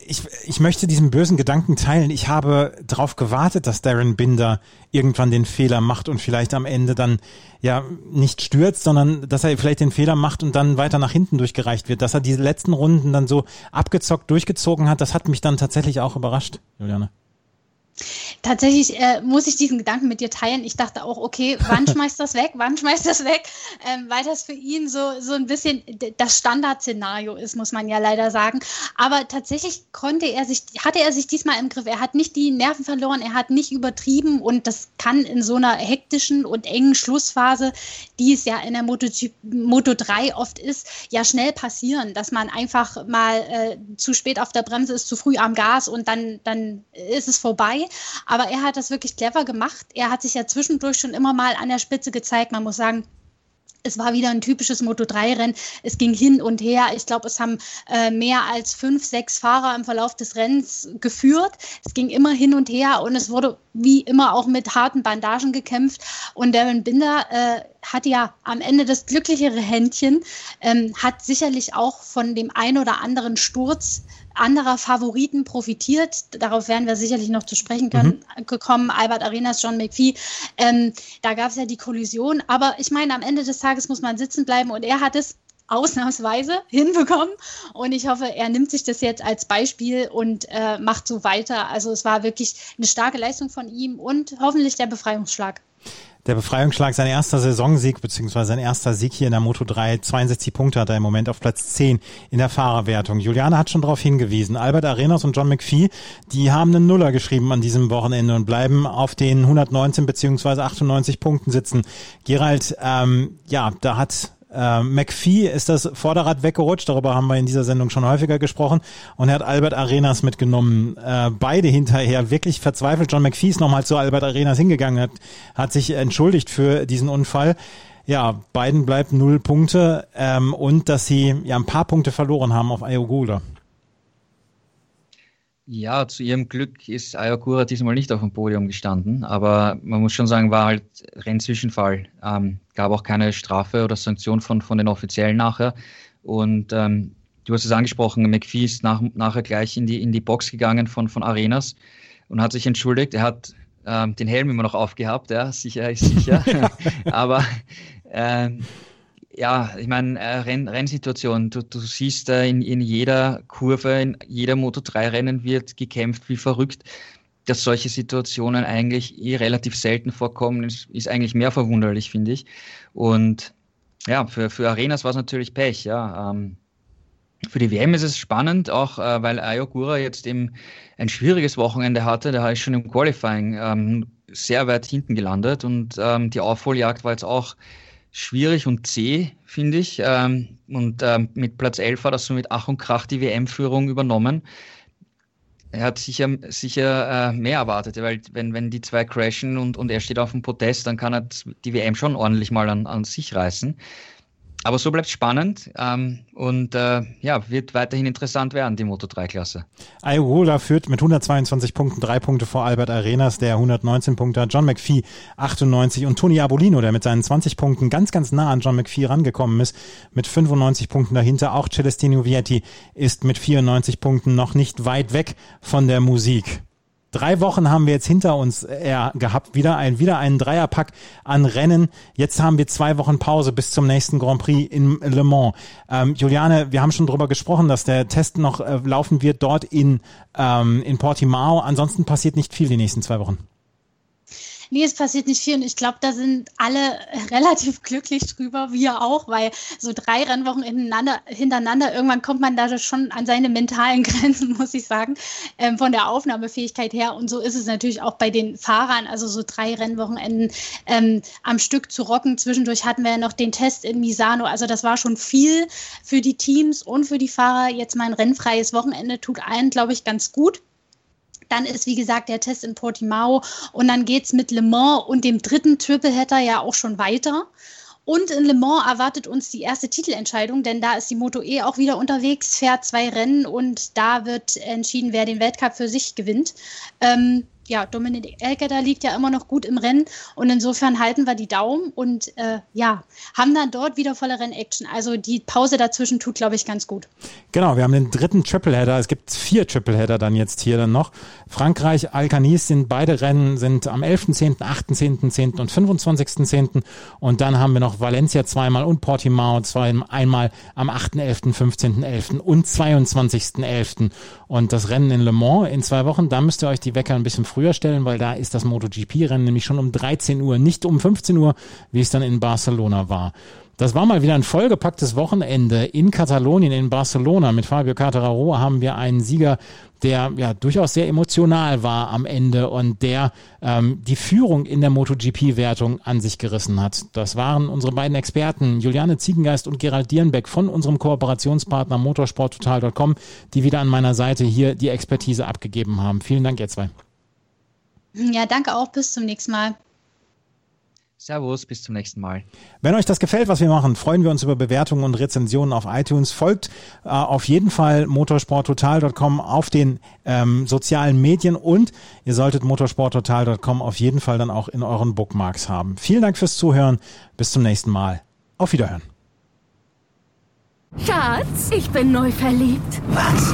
ich, ich möchte diesen bösen Gedanken teilen. Ich habe darauf gewartet, dass Darren Binder irgendwann den Fehler macht und vielleicht am Ende dann ja nicht stürzt, sondern dass er vielleicht den Fehler macht und dann weiter nach hinten durchgereicht wird. Dass er diese letzten Runden dann so abgezockt durchgezogen hat, das hat mich dann tatsächlich auch überrascht, Juliane. Tatsächlich äh, muss ich diesen Gedanken mit dir teilen. Ich dachte auch, okay, wann schmeißt das weg? Wann schmeißt das weg? Ähm, weil das für ihn so, so ein bisschen das Standardszenario ist, muss man ja leider sagen. Aber tatsächlich konnte er sich, hatte er sich diesmal im Griff. Er hat nicht die Nerven verloren, er hat nicht übertrieben und das kann in so einer hektischen und engen Schlussphase, die es ja in der Moto, Moto 3 oft ist, ja schnell passieren, dass man einfach mal äh, zu spät auf der Bremse ist, zu früh am Gas und dann, dann ist es vorbei. Aber er hat das wirklich clever gemacht. Er hat sich ja zwischendurch schon immer mal an der Spitze gezeigt. Man muss sagen, es war wieder ein typisches Moto3-Rennen. Es ging hin und her. Ich glaube, es haben äh, mehr als fünf, sechs Fahrer im Verlauf des Rennens geführt. Es ging immer hin und her und es wurde wie immer auch mit harten Bandagen gekämpft. Und Darren Binder äh, hat ja am Ende das glücklichere Händchen, ähm, hat sicherlich auch von dem ein oder anderen Sturz anderer Favoriten profitiert. Darauf werden wir sicherlich noch zu sprechen können, mhm. gekommen. Albert Arenas, John McPhee. Ähm, da gab es ja die Kollision. Aber ich meine, am Ende des Tages muss man sitzen bleiben und er hat es ausnahmsweise hinbekommen. Und ich hoffe, er nimmt sich das jetzt als Beispiel und äh, macht so weiter. Also es war wirklich eine starke Leistung von ihm und hoffentlich der Befreiungsschlag der Befreiungsschlag, sein erster Saisonsieg, beziehungsweise sein erster Sieg hier in der Moto 3. 62 Punkte hat er im Moment auf Platz 10 in der Fahrerwertung. Juliane hat schon darauf hingewiesen. Albert Arenas und John McPhee, die haben einen Nuller geschrieben an diesem Wochenende und bleiben auf den 119 beziehungsweise 98 Punkten sitzen. Gerald, ähm, ja, da hat äh, McPhee ist das Vorderrad weggerutscht, darüber haben wir in dieser Sendung schon häufiger gesprochen. Und er hat Albert Arenas mitgenommen. Äh, beide hinterher wirklich verzweifelt. John McPhee ist nochmal zu Albert Arenas hingegangen, hat, hat sich entschuldigt für diesen Unfall. Ja, beiden bleibt null Punkte ähm, und dass sie ja ein paar Punkte verloren haben auf Ayogula. Ja, zu ihrem Glück ist Ayakura diesmal nicht auf dem Podium gestanden, aber man muss schon sagen, war halt Rennzwischenfall. Ähm, gab auch keine Strafe oder Sanktion von, von den Offiziellen nachher. Und ähm, du hast es angesprochen, McPhee ist nach, nachher gleich in die, in die Box gegangen von, von Arenas und hat sich entschuldigt. Er hat ähm, den Helm immer noch aufgehabt, ja, sicher ist sicher. aber ähm, ja, ich meine, äh, Renn, Rennsituation, du, du siehst äh, in, in jeder Kurve, in jeder Moto3-Rennen wird gekämpft wie verrückt. Dass solche Situationen eigentlich eh relativ selten vorkommen, ist, ist eigentlich mehr verwunderlich, finde ich. Und ja, für, für Arenas war es natürlich Pech, ja. Ähm, für die WM ist es spannend, auch äh, weil Ayogura jetzt eben ein schwieriges Wochenende hatte. Der ist schon im Qualifying ähm, sehr weit hinten gelandet und ähm, die Aufholjagd war jetzt auch schwierig und zäh, finde ich. Ähm, und ähm, mit Platz 11 hat er so mit Ach und Krach die WM-Führung übernommen. Er hat sicher, sicher äh, mehr erwartet, weil wenn, wenn die zwei crashen und, und er steht auf dem Podest, dann kann er die WM schon ordentlich mal an, an sich reißen. Aber so bleibt spannend ähm, und äh, ja, wird weiterhin interessant werden, die Moto3-Klasse. Ayugola führt mit 122 Punkten drei Punkte vor Albert Arenas, der 119 Punkte hat, John McPhee 98 und Toni Abolino, der mit seinen 20 Punkten ganz, ganz nah an John McPhee rangekommen ist, mit 95 Punkten dahinter. Auch Celestino Vietti ist mit 94 Punkten noch nicht weit weg von der Musik. Drei Wochen haben wir jetzt hinter uns äh, gehabt, wieder ein wieder einen Dreierpack an Rennen. Jetzt haben wir zwei Wochen Pause bis zum nächsten Grand Prix in Le Mans. Ähm, Juliane, wir haben schon drüber gesprochen, dass der Test noch äh, laufen wird dort in ähm, in Portimao. Ansonsten passiert nicht viel die nächsten zwei Wochen. Nee, es passiert nicht viel und ich glaube, da sind alle relativ glücklich drüber, wir auch, weil so drei Rennwochen hintereinander, hintereinander irgendwann kommt man da schon an seine mentalen Grenzen, muss ich sagen, ähm, von der Aufnahmefähigkeit her. Und so ist es natürlich auch bei den Fahrern, also so drei Rennwochenenden ähm, am Stück zu rocken. Zwischendurch hatten wir ja noch den Test in Misano, also das war schon viel für die Teams und für die Fahrer. Jetzt mal ein rennfreies Wochenende tut allen, glaube ich, ganz gut. Dann ist, wie gesagt, der Test in Portimao und dann geht es mit Le Mans und dem dritten Tripleheader ja auch schon weiter. Und in Le Mans erwartet uns die erste Titelentscheidung, denn da ist die Moto E auch wieder unterwegs, fährt zwei Rennen und da wird entschieden, wer den Weltcup für sich gewinnt. Ähm, ja, Dominik Elketer liegt ja immer noch gut im Rennen und insofern halten wir die Daumen und äh, ja, haben dann dort wieder volle Rennaction. Also die Pause dazwischen tut, glaube ich, ganz gut. Genau, wir haben den dritten Tripleheader. Es gibt vier Tripleheader dann jetzt hier dann noch. Frankreich, Alcanis sind beide Rennen sind am 11.10., 8.10., 10. und 25.10. Und dann haben wir noch Valencia zweimal und Portimao zweimal, einmal am 8.11., 15.11. und 22.11. Und das Rennen in Le Mans in zwei Wochen, da müsst ihr euch die Wecker ein bisschen früher stellen, weil da ist das MotoGP-Rennen nämlich schon um 13 Uhr, nicht um 15 Uhr, wie es dann in Barcelona war. Das war mal wieder ein vollgepacktes Wochenende in Katalonien, in Barcelona. Mit Fabio Carteraro haben wir einen Sieger, der ja durchaus sehr emotional war am Ende und der ähm, die Führung in der MotoGP-Wertung an sich gerissen hat. Das waren unsere beiden Experten, Juliane Ziegengeist und Gerald Dierenbeck von unserem Kooperationspartner motorsporttotal.com, die wieder an meiner Seite hier die Expertise abgegeben haben. Vielen Dank, ihr zwei. Ja, danke auch. Bis zum nächsten Mal. Servus, bis zum nächsten Mal. Wenn euch das gefällt, was wir machen, freuen wir uns über Bewertungen und Rezensionen auf iTunes. Folgt äh, auf jeden Fall motorsporttotal.com auf den ähm, sozialen Medien und ihr solltet motorsporttotal.com auf jeden Fall dann auch in euren Bookmarks haben. Vielen Dank fürs Zuhören. Bis zum nächsten Mal. Auf Wiederhören. Schatz, ich bin neu verliebt. Was?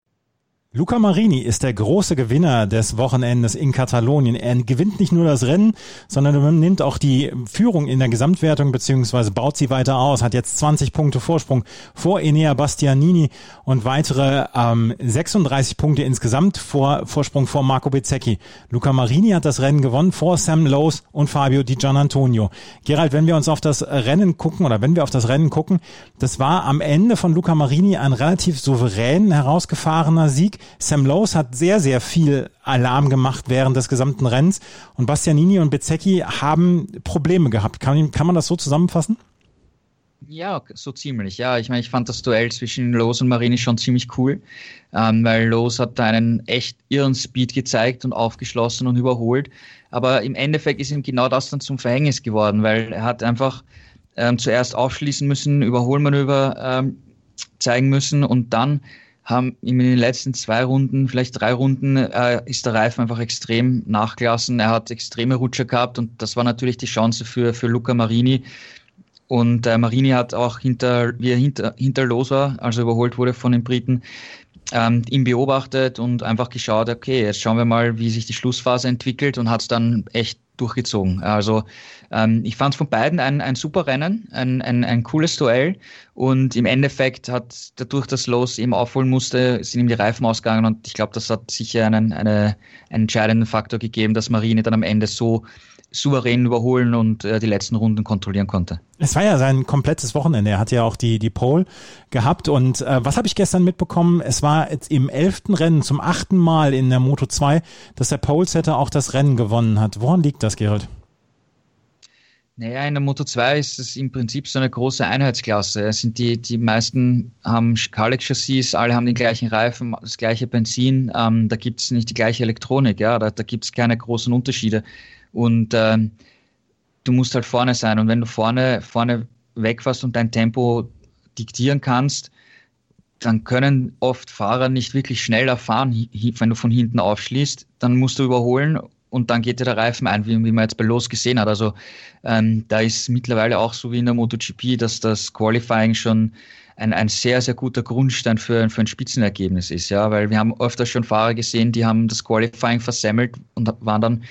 Luca Marini ist der große Gewinner des Wochenendes in Katalonien. Er gewinnt nicht nur das Rennen, sondern er nimmt auch die Führung in der Gesamtwertung beziehungsweise baut sie weiter aus. Hat jetzt 20 Punkte Vorsprung vor Enea Bastianini und weitere ähm, 36 Punkte insgesamt vor Vorsprung vor Marco Bezzecchi. Luca Marini hat das Rennen gewonnen vor Sam Lowe's und Fabio Di Gianantonio. Gerald, wenn wir uns auf das Rennen gucken oder wenn wir auf das Rennen gucken, das war am Ende von Luca Marini ein relativ souverän herausgefahrener Sieg. Sam Lowe's hat sehr, sehr viel Alarm gemacht während des gesamten Rennens und Bastianini und Bezzecchi haben Probleme gehabt. Kann, kann man das so zusammenfassen? Ja, so ziemlich. Ja, ich meine, ich fand das Duell zwischen Lowe's und Marini schon ziemlich cool, ähm, weil Lowe's hat da einen echt irren Speed gezeigt und aufgeschlossen und überholt. Aber im Endeffekt ist ihm genau das dann zum Verhängnis geworden, weil er hat einfach ähm, zuerst aufschließen müssen, Überholmanöver ähm, zeigen müssen und dann haben in den letzten zwei Runden, vielleicht drei Runden, äh, ist der Reifen einfach extrem nachgelassen. Er hat extreme Rutscher gehabt und das war natürlich die Chance für, für Luca Marini. Und äh, Marini hat auch hinter, wie er hinter, hinter los war, also überholt wurde von den Briten, ähm, ihn beobachtet und einfach geschaut, okay, jetzt schauen wir mal, wie sich die Schlussphase entwickelt und hat es dann echt durchgezogen. Also ähm, ich fand es von beiden ein, ein super Rennen, ein, ein, ein cooles Duell und im Endeffekt hat dadurch, dass Los eben aufholen musste, sind ihm die Reifen ausgegangen und ich glaube, das hat sicher einen, eine, einen entscheidenden Faktor gegeben, dass Marine dann am Ende so souverän überholen und äh, die letzten Runden kontrollieren konnte. Es war ja sein komplettes Wochenende. Er hat ja auch die, die Pole gehabt. Und äh, was habe ich gestern mitbekommen? Es war jetzt im elften Rennen zum achten Mal in der Moto 2, dass der Pole-Setter auch das Rennen gewonnen hat. Woran liegt das, Gerald? Naja, in der Moto 2 ist es im Prinzip so eine große Einheitsklasse. Es sind die, die meisten haben Kalex-Chassis, alle haben den gleichen Reifen, das gleiche Benzin, ähm, da gibt es nicht die gleiche Elektronik, ja, da, da gibt es keine großen Unterschiede. Und ähm, du musst halt vorne sein. Und wenn du vorne, vorne wegfährst und dein Tempo diktieren kannst, dann können oft Fahrer nicht wirklich schneller fahren, wenn du von hinten aufschließt. Dann musst du überholen und dann geht dir der Reifen ein, wie, wie man jetzt bei Los gesehen hat. Also ähm, da ist mittlerweile auch so wie in der MotoGP, dass das Qualifying schon ein, ein sehr, sehr guter Grundstein für, für ein Spitzenergebnis ist, ja, weil wir haben öfter schon Fahrer gesehen, die haben das Qualifying versemmelt und waren dann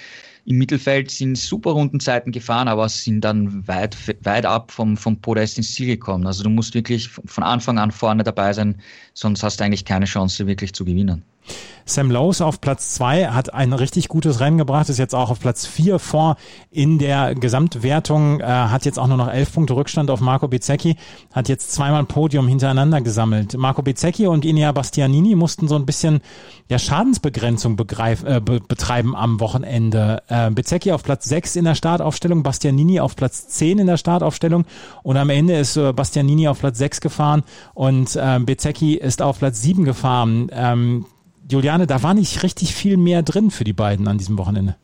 im Mittelfeld sind super Rundenzeiten gefahren, aber sind dann weit, weit ab vom, vom Podest ins Ziel gekommen. Also du musst wirklich von Anfang an vorne dabei sein, sonst hast du eigentlich keine Chance, wirklich zu gewinnen. Sam Lowes auf Platz zwei hat ein richtig gutes Rennen gebracht, ist jetzt auch auf Platz vier vor in der Gesamtwertung, äh, hat jetzt auch nur noch elf Punkte Rückstand auf Marco Bezzecchi, hat jetzt zweimal Podium hintereinander gesammelt. Marco Bezzecchi und Inea Bastianini mussten so ein bisschen ja, Schadensbegrenzung begreif, äh, be betreiben am Wochenende. Äh, Bezzecchi auf Platz sechs in der Startaufstellung, Bastianini auf Platz zehn in der Startaufstellung und am Ende ist äh, Bastianini auf Platz sechs gefahren und äh, Bezzecchi ist auf Platz sieben gefahren. Ähm, Juliane, da war nicht richtig viel mehr drin für die beiden an diesem Wochenende.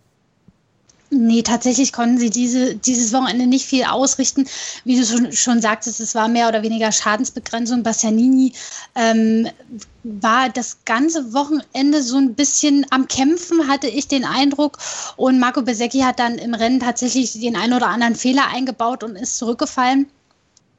Nee, tatsächlich konnten sie diese, dieses Wochenende nicht viel ausrichten. Wie du schon, schon sagtest, es war mehr oder weniger Schadensbegrenzung. Bastianini ähm, war das ganze Wochenende so ein bisschen am Kämpfen, hatte ich den Eindruck. Und Marco Besecchi hat dann im Rennen tatsächlich den einen oder anderen Fehler eingebaut und ist zurückgefallen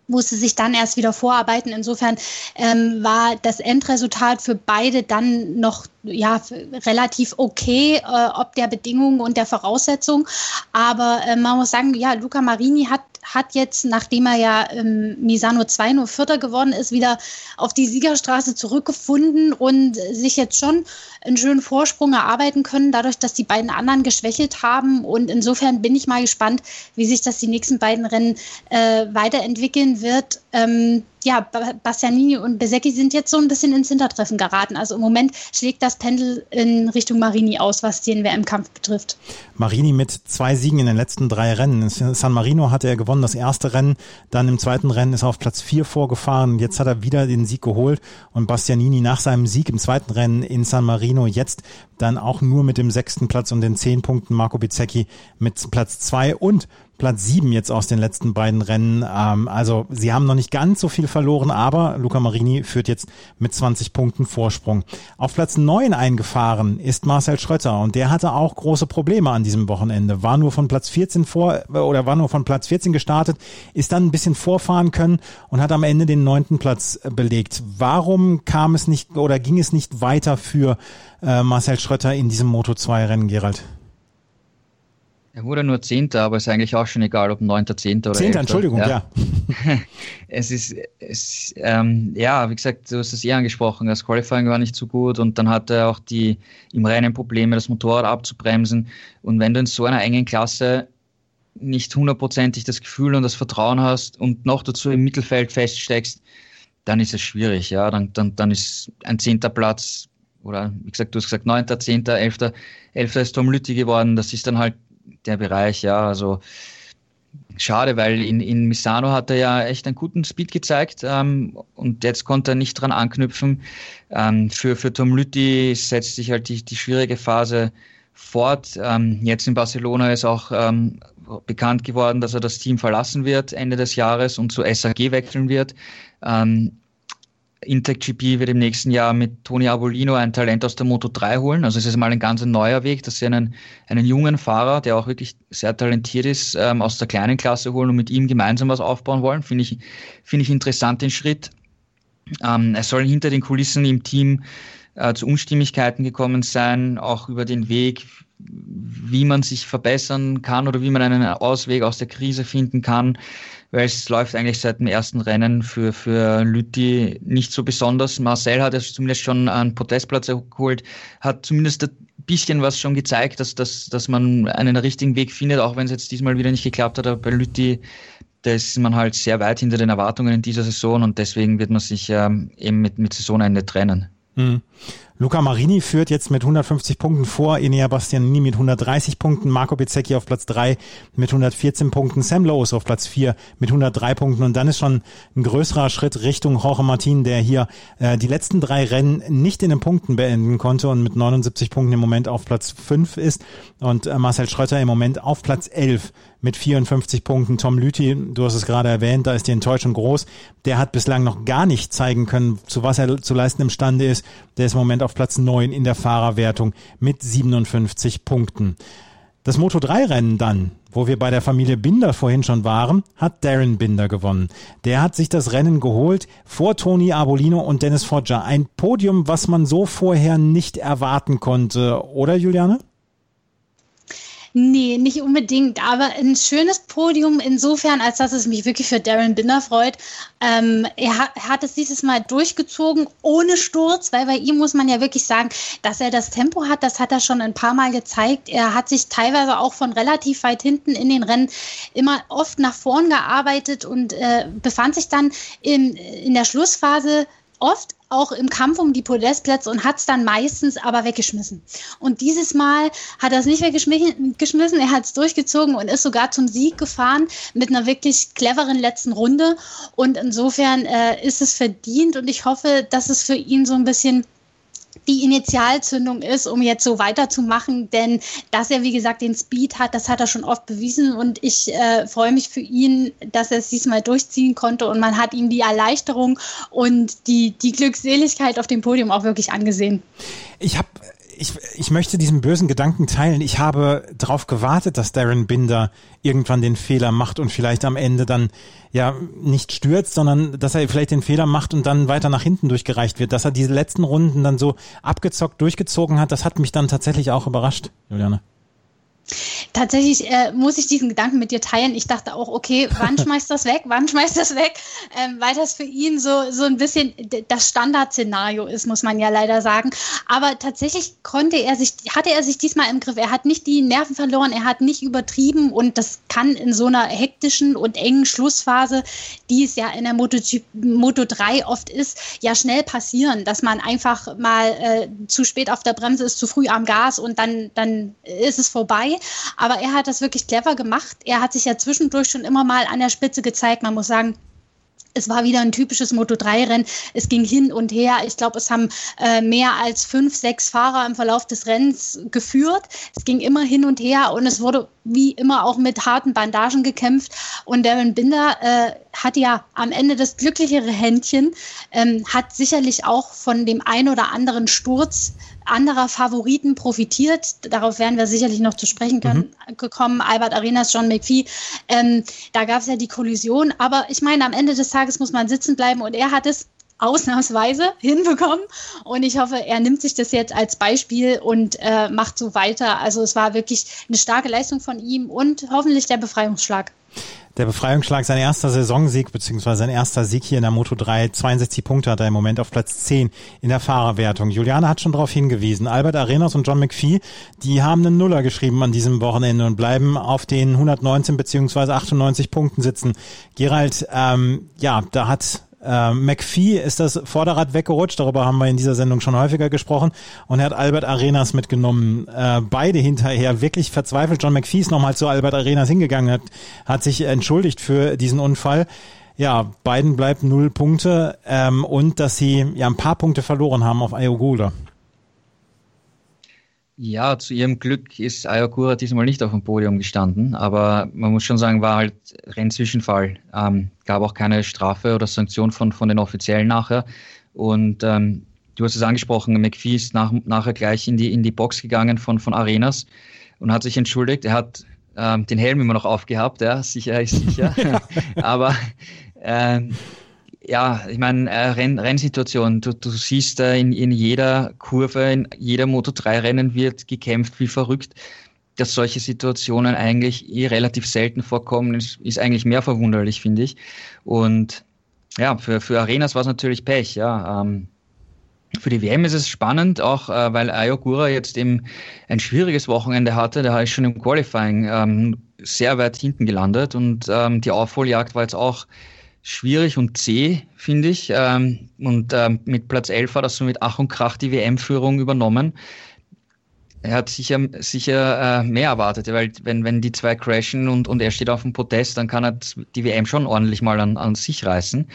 musste sich dann erst wieder vorarbeiten. Insofern ähm, war das Endresultat für beide dann noch ja relativ okay, äh, ob der Bedingungen und der Voraussetzungen. Aber äh, man muss sagen, ja, Luca Marini hat hat jetzt, nachdem er ja im Misano 2 nur Vierter geworden ist, wieder auf die Siegerstraße zurückgefunden und sich jetzt schon einen schönen Vorsprung erarbeiten können, dadurch, dass die beiden anderen geschwächelt haben. Und insofern bin ich mal gespannt, wie sich das die nächsten beiden Rennen äh, weiterentwickeln wird. Ähm, ja, Bastianini und Besecchi sind jetzt so ein bisschen ins Hintertreffen geraten. Also im Moment schlägt das Pendel in Richtung Marini aus, was den WM-Kampf betrifft. Marini mit zwei Siegen in den letzten drei Rennen. In San Marino hatte er gewonnen, das erste Rennen. Dann im zweiten Rennen ist er auf Platz vier vorgefahren. Jetzt hat er wieder den Sieg geholt. Und Bastianini nach seinem Sieg im zweiten Rennen in San Marino jetzt dann auch nur mit dem sechsten Platz und den zehn Punkten Marco Bizzecchi mit Platz zwei und Platz sieben jetzt aus den letzten beiden Rennen. Ähm, also sie haben noch nicht ganz so viel verloren, aber Luca Marini führt jetzt mit 20 Punkten Vorsprung. Auf Platz neun eingefahren ist Marcel Schröter und der hatte auch große Probleme an diesem Wochenende. War nur von Platz 14 vor oder war nur von Platz 14 gestartet, ist dann ein bisschen vorfahren können und hat am Ende den neunten Platz belegt. Warum kam es nicht oder ging es nicht weiter für äh, Marcel Schröter in diesem Moto 2 Rennen, Gerald? Er wurde nur Zehnter, aber ist eigentlich auch schon egal, ob Neunter, Zehnter oder Zehnter, Entschuldigung, ja. ja. es ist, es, ähm, ja, wie gesagt, du hast es eh angesprochen, das Qualifying war nicht so gut und dann hatte er auch die im Rennen Probleme, das Motorrad abzubremsen. Und wenn du in so einer engen Klasse nicht hundertprozentig das Gefühl und das Vertrauen hast und noch dazu im Mittelfeld feststeckst, dann ist es schwierig, ja. Dann, dann, dann ist ein zehnter Platz oder wie gesagt, du hast gesagt, neunter, zehnter, elfter, elfter ist Tom Lütti geworden. Das ist dann halt der Bereich, ja, also schade, weil in, in Misano hat er ja echt einen guten Speed gezeigt ähm, und jetzt konnte er nicht dran anknüpfen. Ähm, für, für Tom Lütti setzt sich halt die, die schwierige Phase fort. Ähm, jetzt in Barcelona ist auch ähm, bekannt geworden, dass er das Team verlassen wird Ende des Jahres und zu SAG wechseln wird. Ähm, Intec GP wird im nächsten Jahr mit Toni Abolino ein Talent aus der Moto 3 holen. Also es ist mal ein ganz neuer Weg, dass sie einen, einen jungen Fahrer, der auch wirklich sehr talentiert ist, ähm, aus der kleinen Klasse holen und mit ihm gemeinsam was aufbauen wollen. Finde ich, finde ich interessant den Schritt. Ähm, es soll hinter den Kulissen im Team äh, zu Unstimmigkeiten gekommen sein, auch über den Weg, wie man sich verbessern kann oder wie man einen Ausweg aus der Krise finden kann weil es läuft eigentlich seit dem ersten Rennen für, für Lütti nicht so besonders. Marcel hat es zumindest schon einen Protestplatz geholt, hat zumindest ein bisschen was schon gezeigt, dass, dass, dass man einen richtigen Weg findet, auch wenn es jetzt diesmal wieder nicht geklappt hat. Aber bei Lütti, da ist man halt sehr weit hinter den Erwartungen in dieser Saison und deswegen wird man sich ähm, eben mit, mit Saisonende trennen. Mhm. Luca Marini führt jetzt mit 150 Punkten vor, Enea Bastianini mit 130 Punkten, Marco Bezzecchi auf Platz 3 mit 114 Punkten, Sam Lowe auf Platz 4 mit 103 Punkten und dann ist schon ein größerer Schritt Richtung Jorge Martin, der hier äh, die letzten drei Rennen nicht in den Punkten beenden konnte und mit 79 Punkten im Moment auf Platz 5 ist und äh, Marcel Schröter im Moment auf Platz 11 mit 54 Punkten. Tom Lüthi, du hast es gerade erwähnt, da ist die Enttäuschung groß. Der hat bislang noch gar nicht zeigen können, zu was er zu leisten imstande ist. Der ist im Moment auf Platz 9 in der Fahrerwertung mit 57 Punkten. Das Moto3-Rennen dann, wo wir bei der Familie Binder vorhin schon waren, hat Darren Binder gewonnen. Der hat sich das Rennen geholt vor Toni Arbolino und Dennis Foggia. Ein Podium, was man so vorher nicht erwarten konnte, oder Juliane? Nee, nicht unbedingt, aber ein schönes Podium insofern, als dass es mich wirklich für Darren Binder freut. Ähm, er, hat, er, hat, es dieses Mal durchgezogen, ohne Sturz, weil bei ihm muss man ja wirklich sagen, dass er das Tempo hat, das hat er schon ein paar Mal gezeigt. Er hat sich teilweise auch von relativ weit hinten in den Rennen immer oft nach vorn gearbeitet und äh, befand sich dann in, in der Schlussphase oft auch im Kampf um die Podestplätze und hat es dann meistens aber weggeschmissen. Und dieses Mal hat er es nicht weggeschmissen, er hat es durchgezogen und ist sogar zum Sieg gefahren mit einer wirklich cleveren letzten Runde. Und insofern äh, ist es verdient und ich hoffe, dass es für ihn so ein bisschen die Initialzündung ist, um jetzt so weiterzumachen. Denn dass er, wie gesagt, den Speed hat, das hat er schon oft bewiesen. Und ich äh, freue mich für ihn, dass er es diesmal durchziehen konnte. Und man hat ihm die Erleichterung und die, die Glückseligkeit auf dem Podium auch wirklich angesehen. Ich habe ich, ich möchte diesen bösen Gedanken teilen. Ich habe darauf gewartet, dass Darren Binder irgendwann den Fehler macht und vielleicht am Ende dann ja nicht stürzt, sondern dass er vielleicht den Fehler macht und dann weiter nach hinten durchgereicht wird. Dass er diese letzten Runden dann so abgezockt durchgezogen hat, das hat mich dann tatsächlich auch überrascht, Juliane. Tatsächlich äh, muss ich diesen Gedanken mit dir teilen. Ich dachte auch, okay, wann schmeißt das weg? Wann schmeißt das weg? Ähm, weil das für ihn so, so ein bisschen das Standardszenario ist, muss man ja leider sagen. Aber tatsächlich konnte er sich, hatte er sich diesmal im Griff. Er hat nicht die Nerven verloren, er hat nicht übertrieben und das kann in so einer hektischen und engen Schlussphase, die es ja in der Moto, Moto 3 oft ist, ja schnell passieren, dass man einfach mal äh, zu spät auf der Bremse ist, zu früh am Gas und dann, dann ist es vorbei. Aber er hat das wirklich clever gemacht. Er hat sich ja zwischendurch schon immer mal an der Spitze gezeigt. Man muss sagen, es war wieder ein typisches Moto3-Rennen. Es ging hin und her. Ich glaube, es haben äh, mehr als fünf, sechs Fahrer im Verlauf des Rennens geführt. Es ging immer hin und her und es wurde wie immer auch mit harten Bandagen gekämpft. Und Darren Binder äh, hat ja am Ende das glücklichere Händchen, ähm, hat sicherlich auch von dem ein oder anderen Sturz anderer Favoriten profitiert. Darauf werden wir sicherlich noch zu sprechen können, mhm. gekommen. Albert Arenas, John McPhee. Ähm, da gab es ja die Kollision. Aber ich meine, am Ende des Tages muss man sitzen bleiben und er hat es ausnahmsweise hinbekommen. Und ich hoffe, er nimmt sich das jetzt als Beispiel und äh, macht so weiter. Also es war wirklich eine starke Leistung von ihm und hoffentlich der Befreiungsschlag. Der Befreiungsschlag, sein erster Saisonsieg, beziehungsweise sein erster Sieg hier in der Moto 3. 62 Punkte hat er im Moment auf Platz 10 in der Fahrerwertung. Juliane hat schon darauf hingewiesen. Albert Arenas und John McPhee, die haben einen Nuller geschrieben an diesem Wochenende und bleiben auf den 119 beziehungsweise 98 Punkten sitzen. Gerald, ähm, ja, da hat äh, McPhee ist das Vorderrad weggerutscht, darüber haben wir in dieser Sendung schon häufiger gesprochen und er hat Albert Arenas mitgenommen. Äh, beide hinterher wirklich verzweifelt. John McPhee ist nochmal zu Albert Arenas hingegangen, hat, hat sich entschuldigt für diesen Unfall. Ja, beiden bleibt null Punkte ähm, und dass sie ja ein paar Punkte verloren haben auf Ayogula. Ja, zu ihrem Glück ist Ayakura diesmal nicht auf dem Podium gestanden, aber man muss schon sagen, war halt Rennzwischenfall. Ähm, gab auch keine Strafe oder Sanktion von, von den Offiziellen nachher. Und ähm, du hast es angesprochen, McPhee ist nach, nachher gleich in die, in die Box gegangen von, von Arenas und hat sich entschuldigt. Er hat ähm, den Helm immer noch aufgehabt, ja, sicher ist sicher. aber ähm, ja, ich meine, äh, Renn, Rennsituation, du, du siehst äh, in, in jeder Kurve, in jeder Moto3-Rennen wird gekämpft wie verrückt. Dass solche Situationen eigentlich eh relativ selten vorkommen, ist, ist eigentlich mehr verwunderlich, finde ich. Und ja, für, für Arenas war es natürlich Pech, ja. Ähm, für die WM ist es spannend, auch äh, weil Ayogura jetzt eben ein schwieriges Wochenende hatte. Da ist schon im Qualifying ähm, sehr weit hinten gelandet und ähm, die Aufholjagd war jetzt auch schwierig und zäh, finde ich. Ähm, und ähm, mit Platz 11 hat er so mit Ach und Krach die WM-Führung übernommen. Er hat sicher, sicher äh, mehr erwartet, weil wenn, wenn die zwei crashen und, und er steht auf dem Podest, dann kann er die WM schon ordentlich mal an, an sich reißen.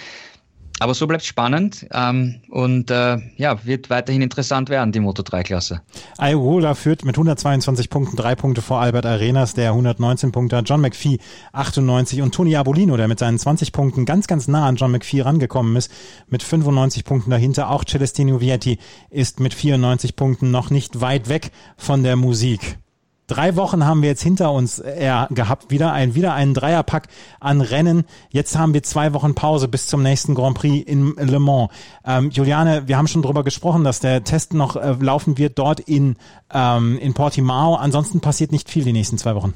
Aber so bleibt spannend ähm, und äh, ja, wird weiterhin interessant werden, die Moto3-Klasse. Iola führt mit 122 Punkten drei Punkte vor Albert Arenas, der 119 Punkte hat, John McPhee 98 und Tony Abolino, der mit seinen 20 Punkten ganz, ganz nah an John McPhee rangekommen ist, mit 95 Punkten dahinter. Auch Celestino Vietti ist mit 94 Punkten noch nicht weit weg von der Musik. Drei Wochen haben wir jetzt hinter uns äh, gehabt, wieder ein wieder einen Dreierpack an Rennen. Jetzt haben wir zwei Wochen Pause bis zum nächsten Grand Prix in Le Mans. Ähm, Juliane, wir haben schon drüber gesprochen, dass der Test noch äh, laufen wird dort in ähm, in Portimao. Ansonsten passiert nicht viel die nächsten zwei Wochen.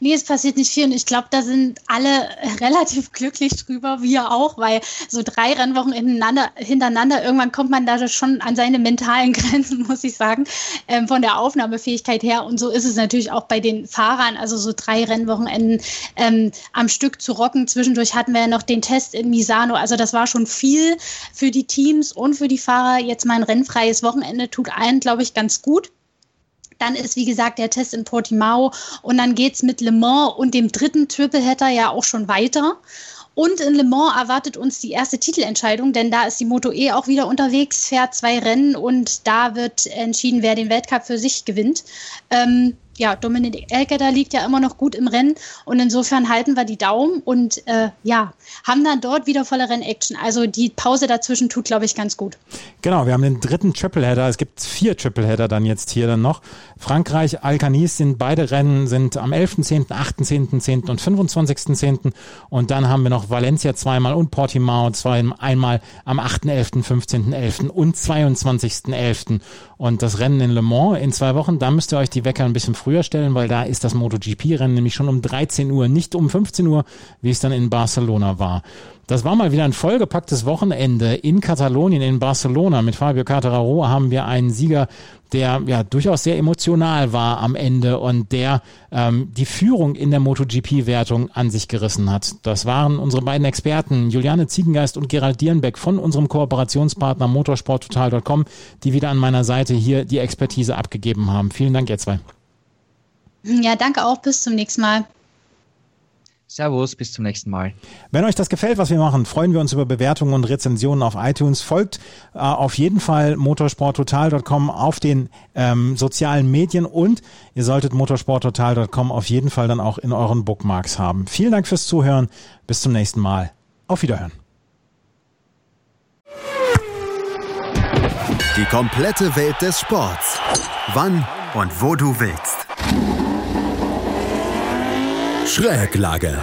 Nee, es passiert nicht viel und ich glaube, da sind alle relativ glücklich drüber, wir auch, weil so drei Rennwochen hintereinander, hintereinander irgendwann kommt man da schon an seine mentalen Grenzen, muss ich sagen, ähm, von der Aufnahmefähigkeit her. Und so ist es natürlich auch bei den Fahrern, also so drei Rennwochenenden ähm, am Stück zu rocken. Zwischendurch hatten wir ja noch den Test in Misano, also das war schon viel für die Teams und für die Fahrer. Jetzt mal ein rennfreies Wochenende tut allen, glaube ich, ganz gut. Dann ist, wie gesagt, der Test in Portimao und dann geht es mit Le Mans und dem dritten Tripleheader ja auch schon weiter. Und in Le Mans erwartet uns die erste Titelentscheidung, denn da ist die Moto E auch wieder unterwegs, fährt zwei Rennen und da wird entschieden, wer den Weltcup für sich gewinnt. Ähm, ja, Dominik Elketer liegt ja immer noch gut im Rennen und insofern halten wir die Daumen und äh, ja, haben dann dort wieder volle Rennaction. Also die Pause dazwischen tut, glaube ich, ganz gut. Genau, wir haben den dritten Tripleheader. Es gibt vier Tripleheader dann jetzt hier dann noch. Frankreich, Alcanis sind beide Rennen sind am 11.10., 18.10. und 25.10. Und dann haben wir noch Valencia zweimal und Portimao zweimal, einmal am 8.11., 15.11. und 22.11. Und das Rennen in Le Mans in zwei Wochen, da müsst ihr euch die Wecker ein bisschen früher stellen, weil da ist das MotoGP-Rennen nämlich schon um 13 Uhr, nicht um 15 Uhr, wie es dann in Barcelona war. Das war mal wieder ein vollgepacktes Wochenende in Katalonien, in Barcelona. Mit Fabio Carteraro haben wir einen Sieger, der ja durchaus sehr emotional war am Ende und der ähm, die Führung in der MotoGP-Wertung an sich gerissen hat. Das waren unsere beiden Experten, Juliane Ziegengeist und Gerald Dierenbeck von unserem Kooperationspartner motorsporttotal.com, die wieder an meiner Seite hier die Expertise abgegeben haben. Vielen Dank, ihr zwei. Ja, danke auch. Bis zum nächsten Mal. Servus, bis zum nächsten Mal. Wenn euch das gefällt, was wir machen, freuen wir uns über Bewertungen und Rezensionen auf iTunes. Folgt äh, auf jeden Fall motorsporttotal.com auf den ähm, sozialen Medien und ihr solltet motorsporttotal.com auf jeden Fall dann auch in euren Bookmarks haben. Vielen Dank fürs Zuhören. Bis zum nächsten Mal. Auf Wiederhören. Die komplette Welt des Sports. Wann und wo du willst. Schräglage.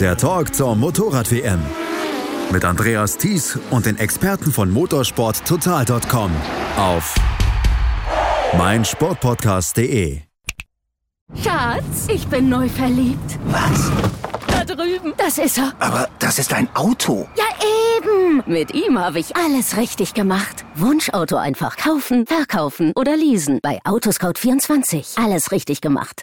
Der Talk zur Motorrad-WM. Mit Andreas Thies und den Experten von motorsporttotal.com auf meinsportpodcast.de. Schatz, ich bin neu verliebt. Was? Da drüben. Das ist er. Aber das ist ein Auto. Ja, eben. Mit ihm habe ich alles richtig gemacht. Wunschauto einfach kaufen, verkaufen oder leasen. Bei Autoscout24. Alles richtig gemacht.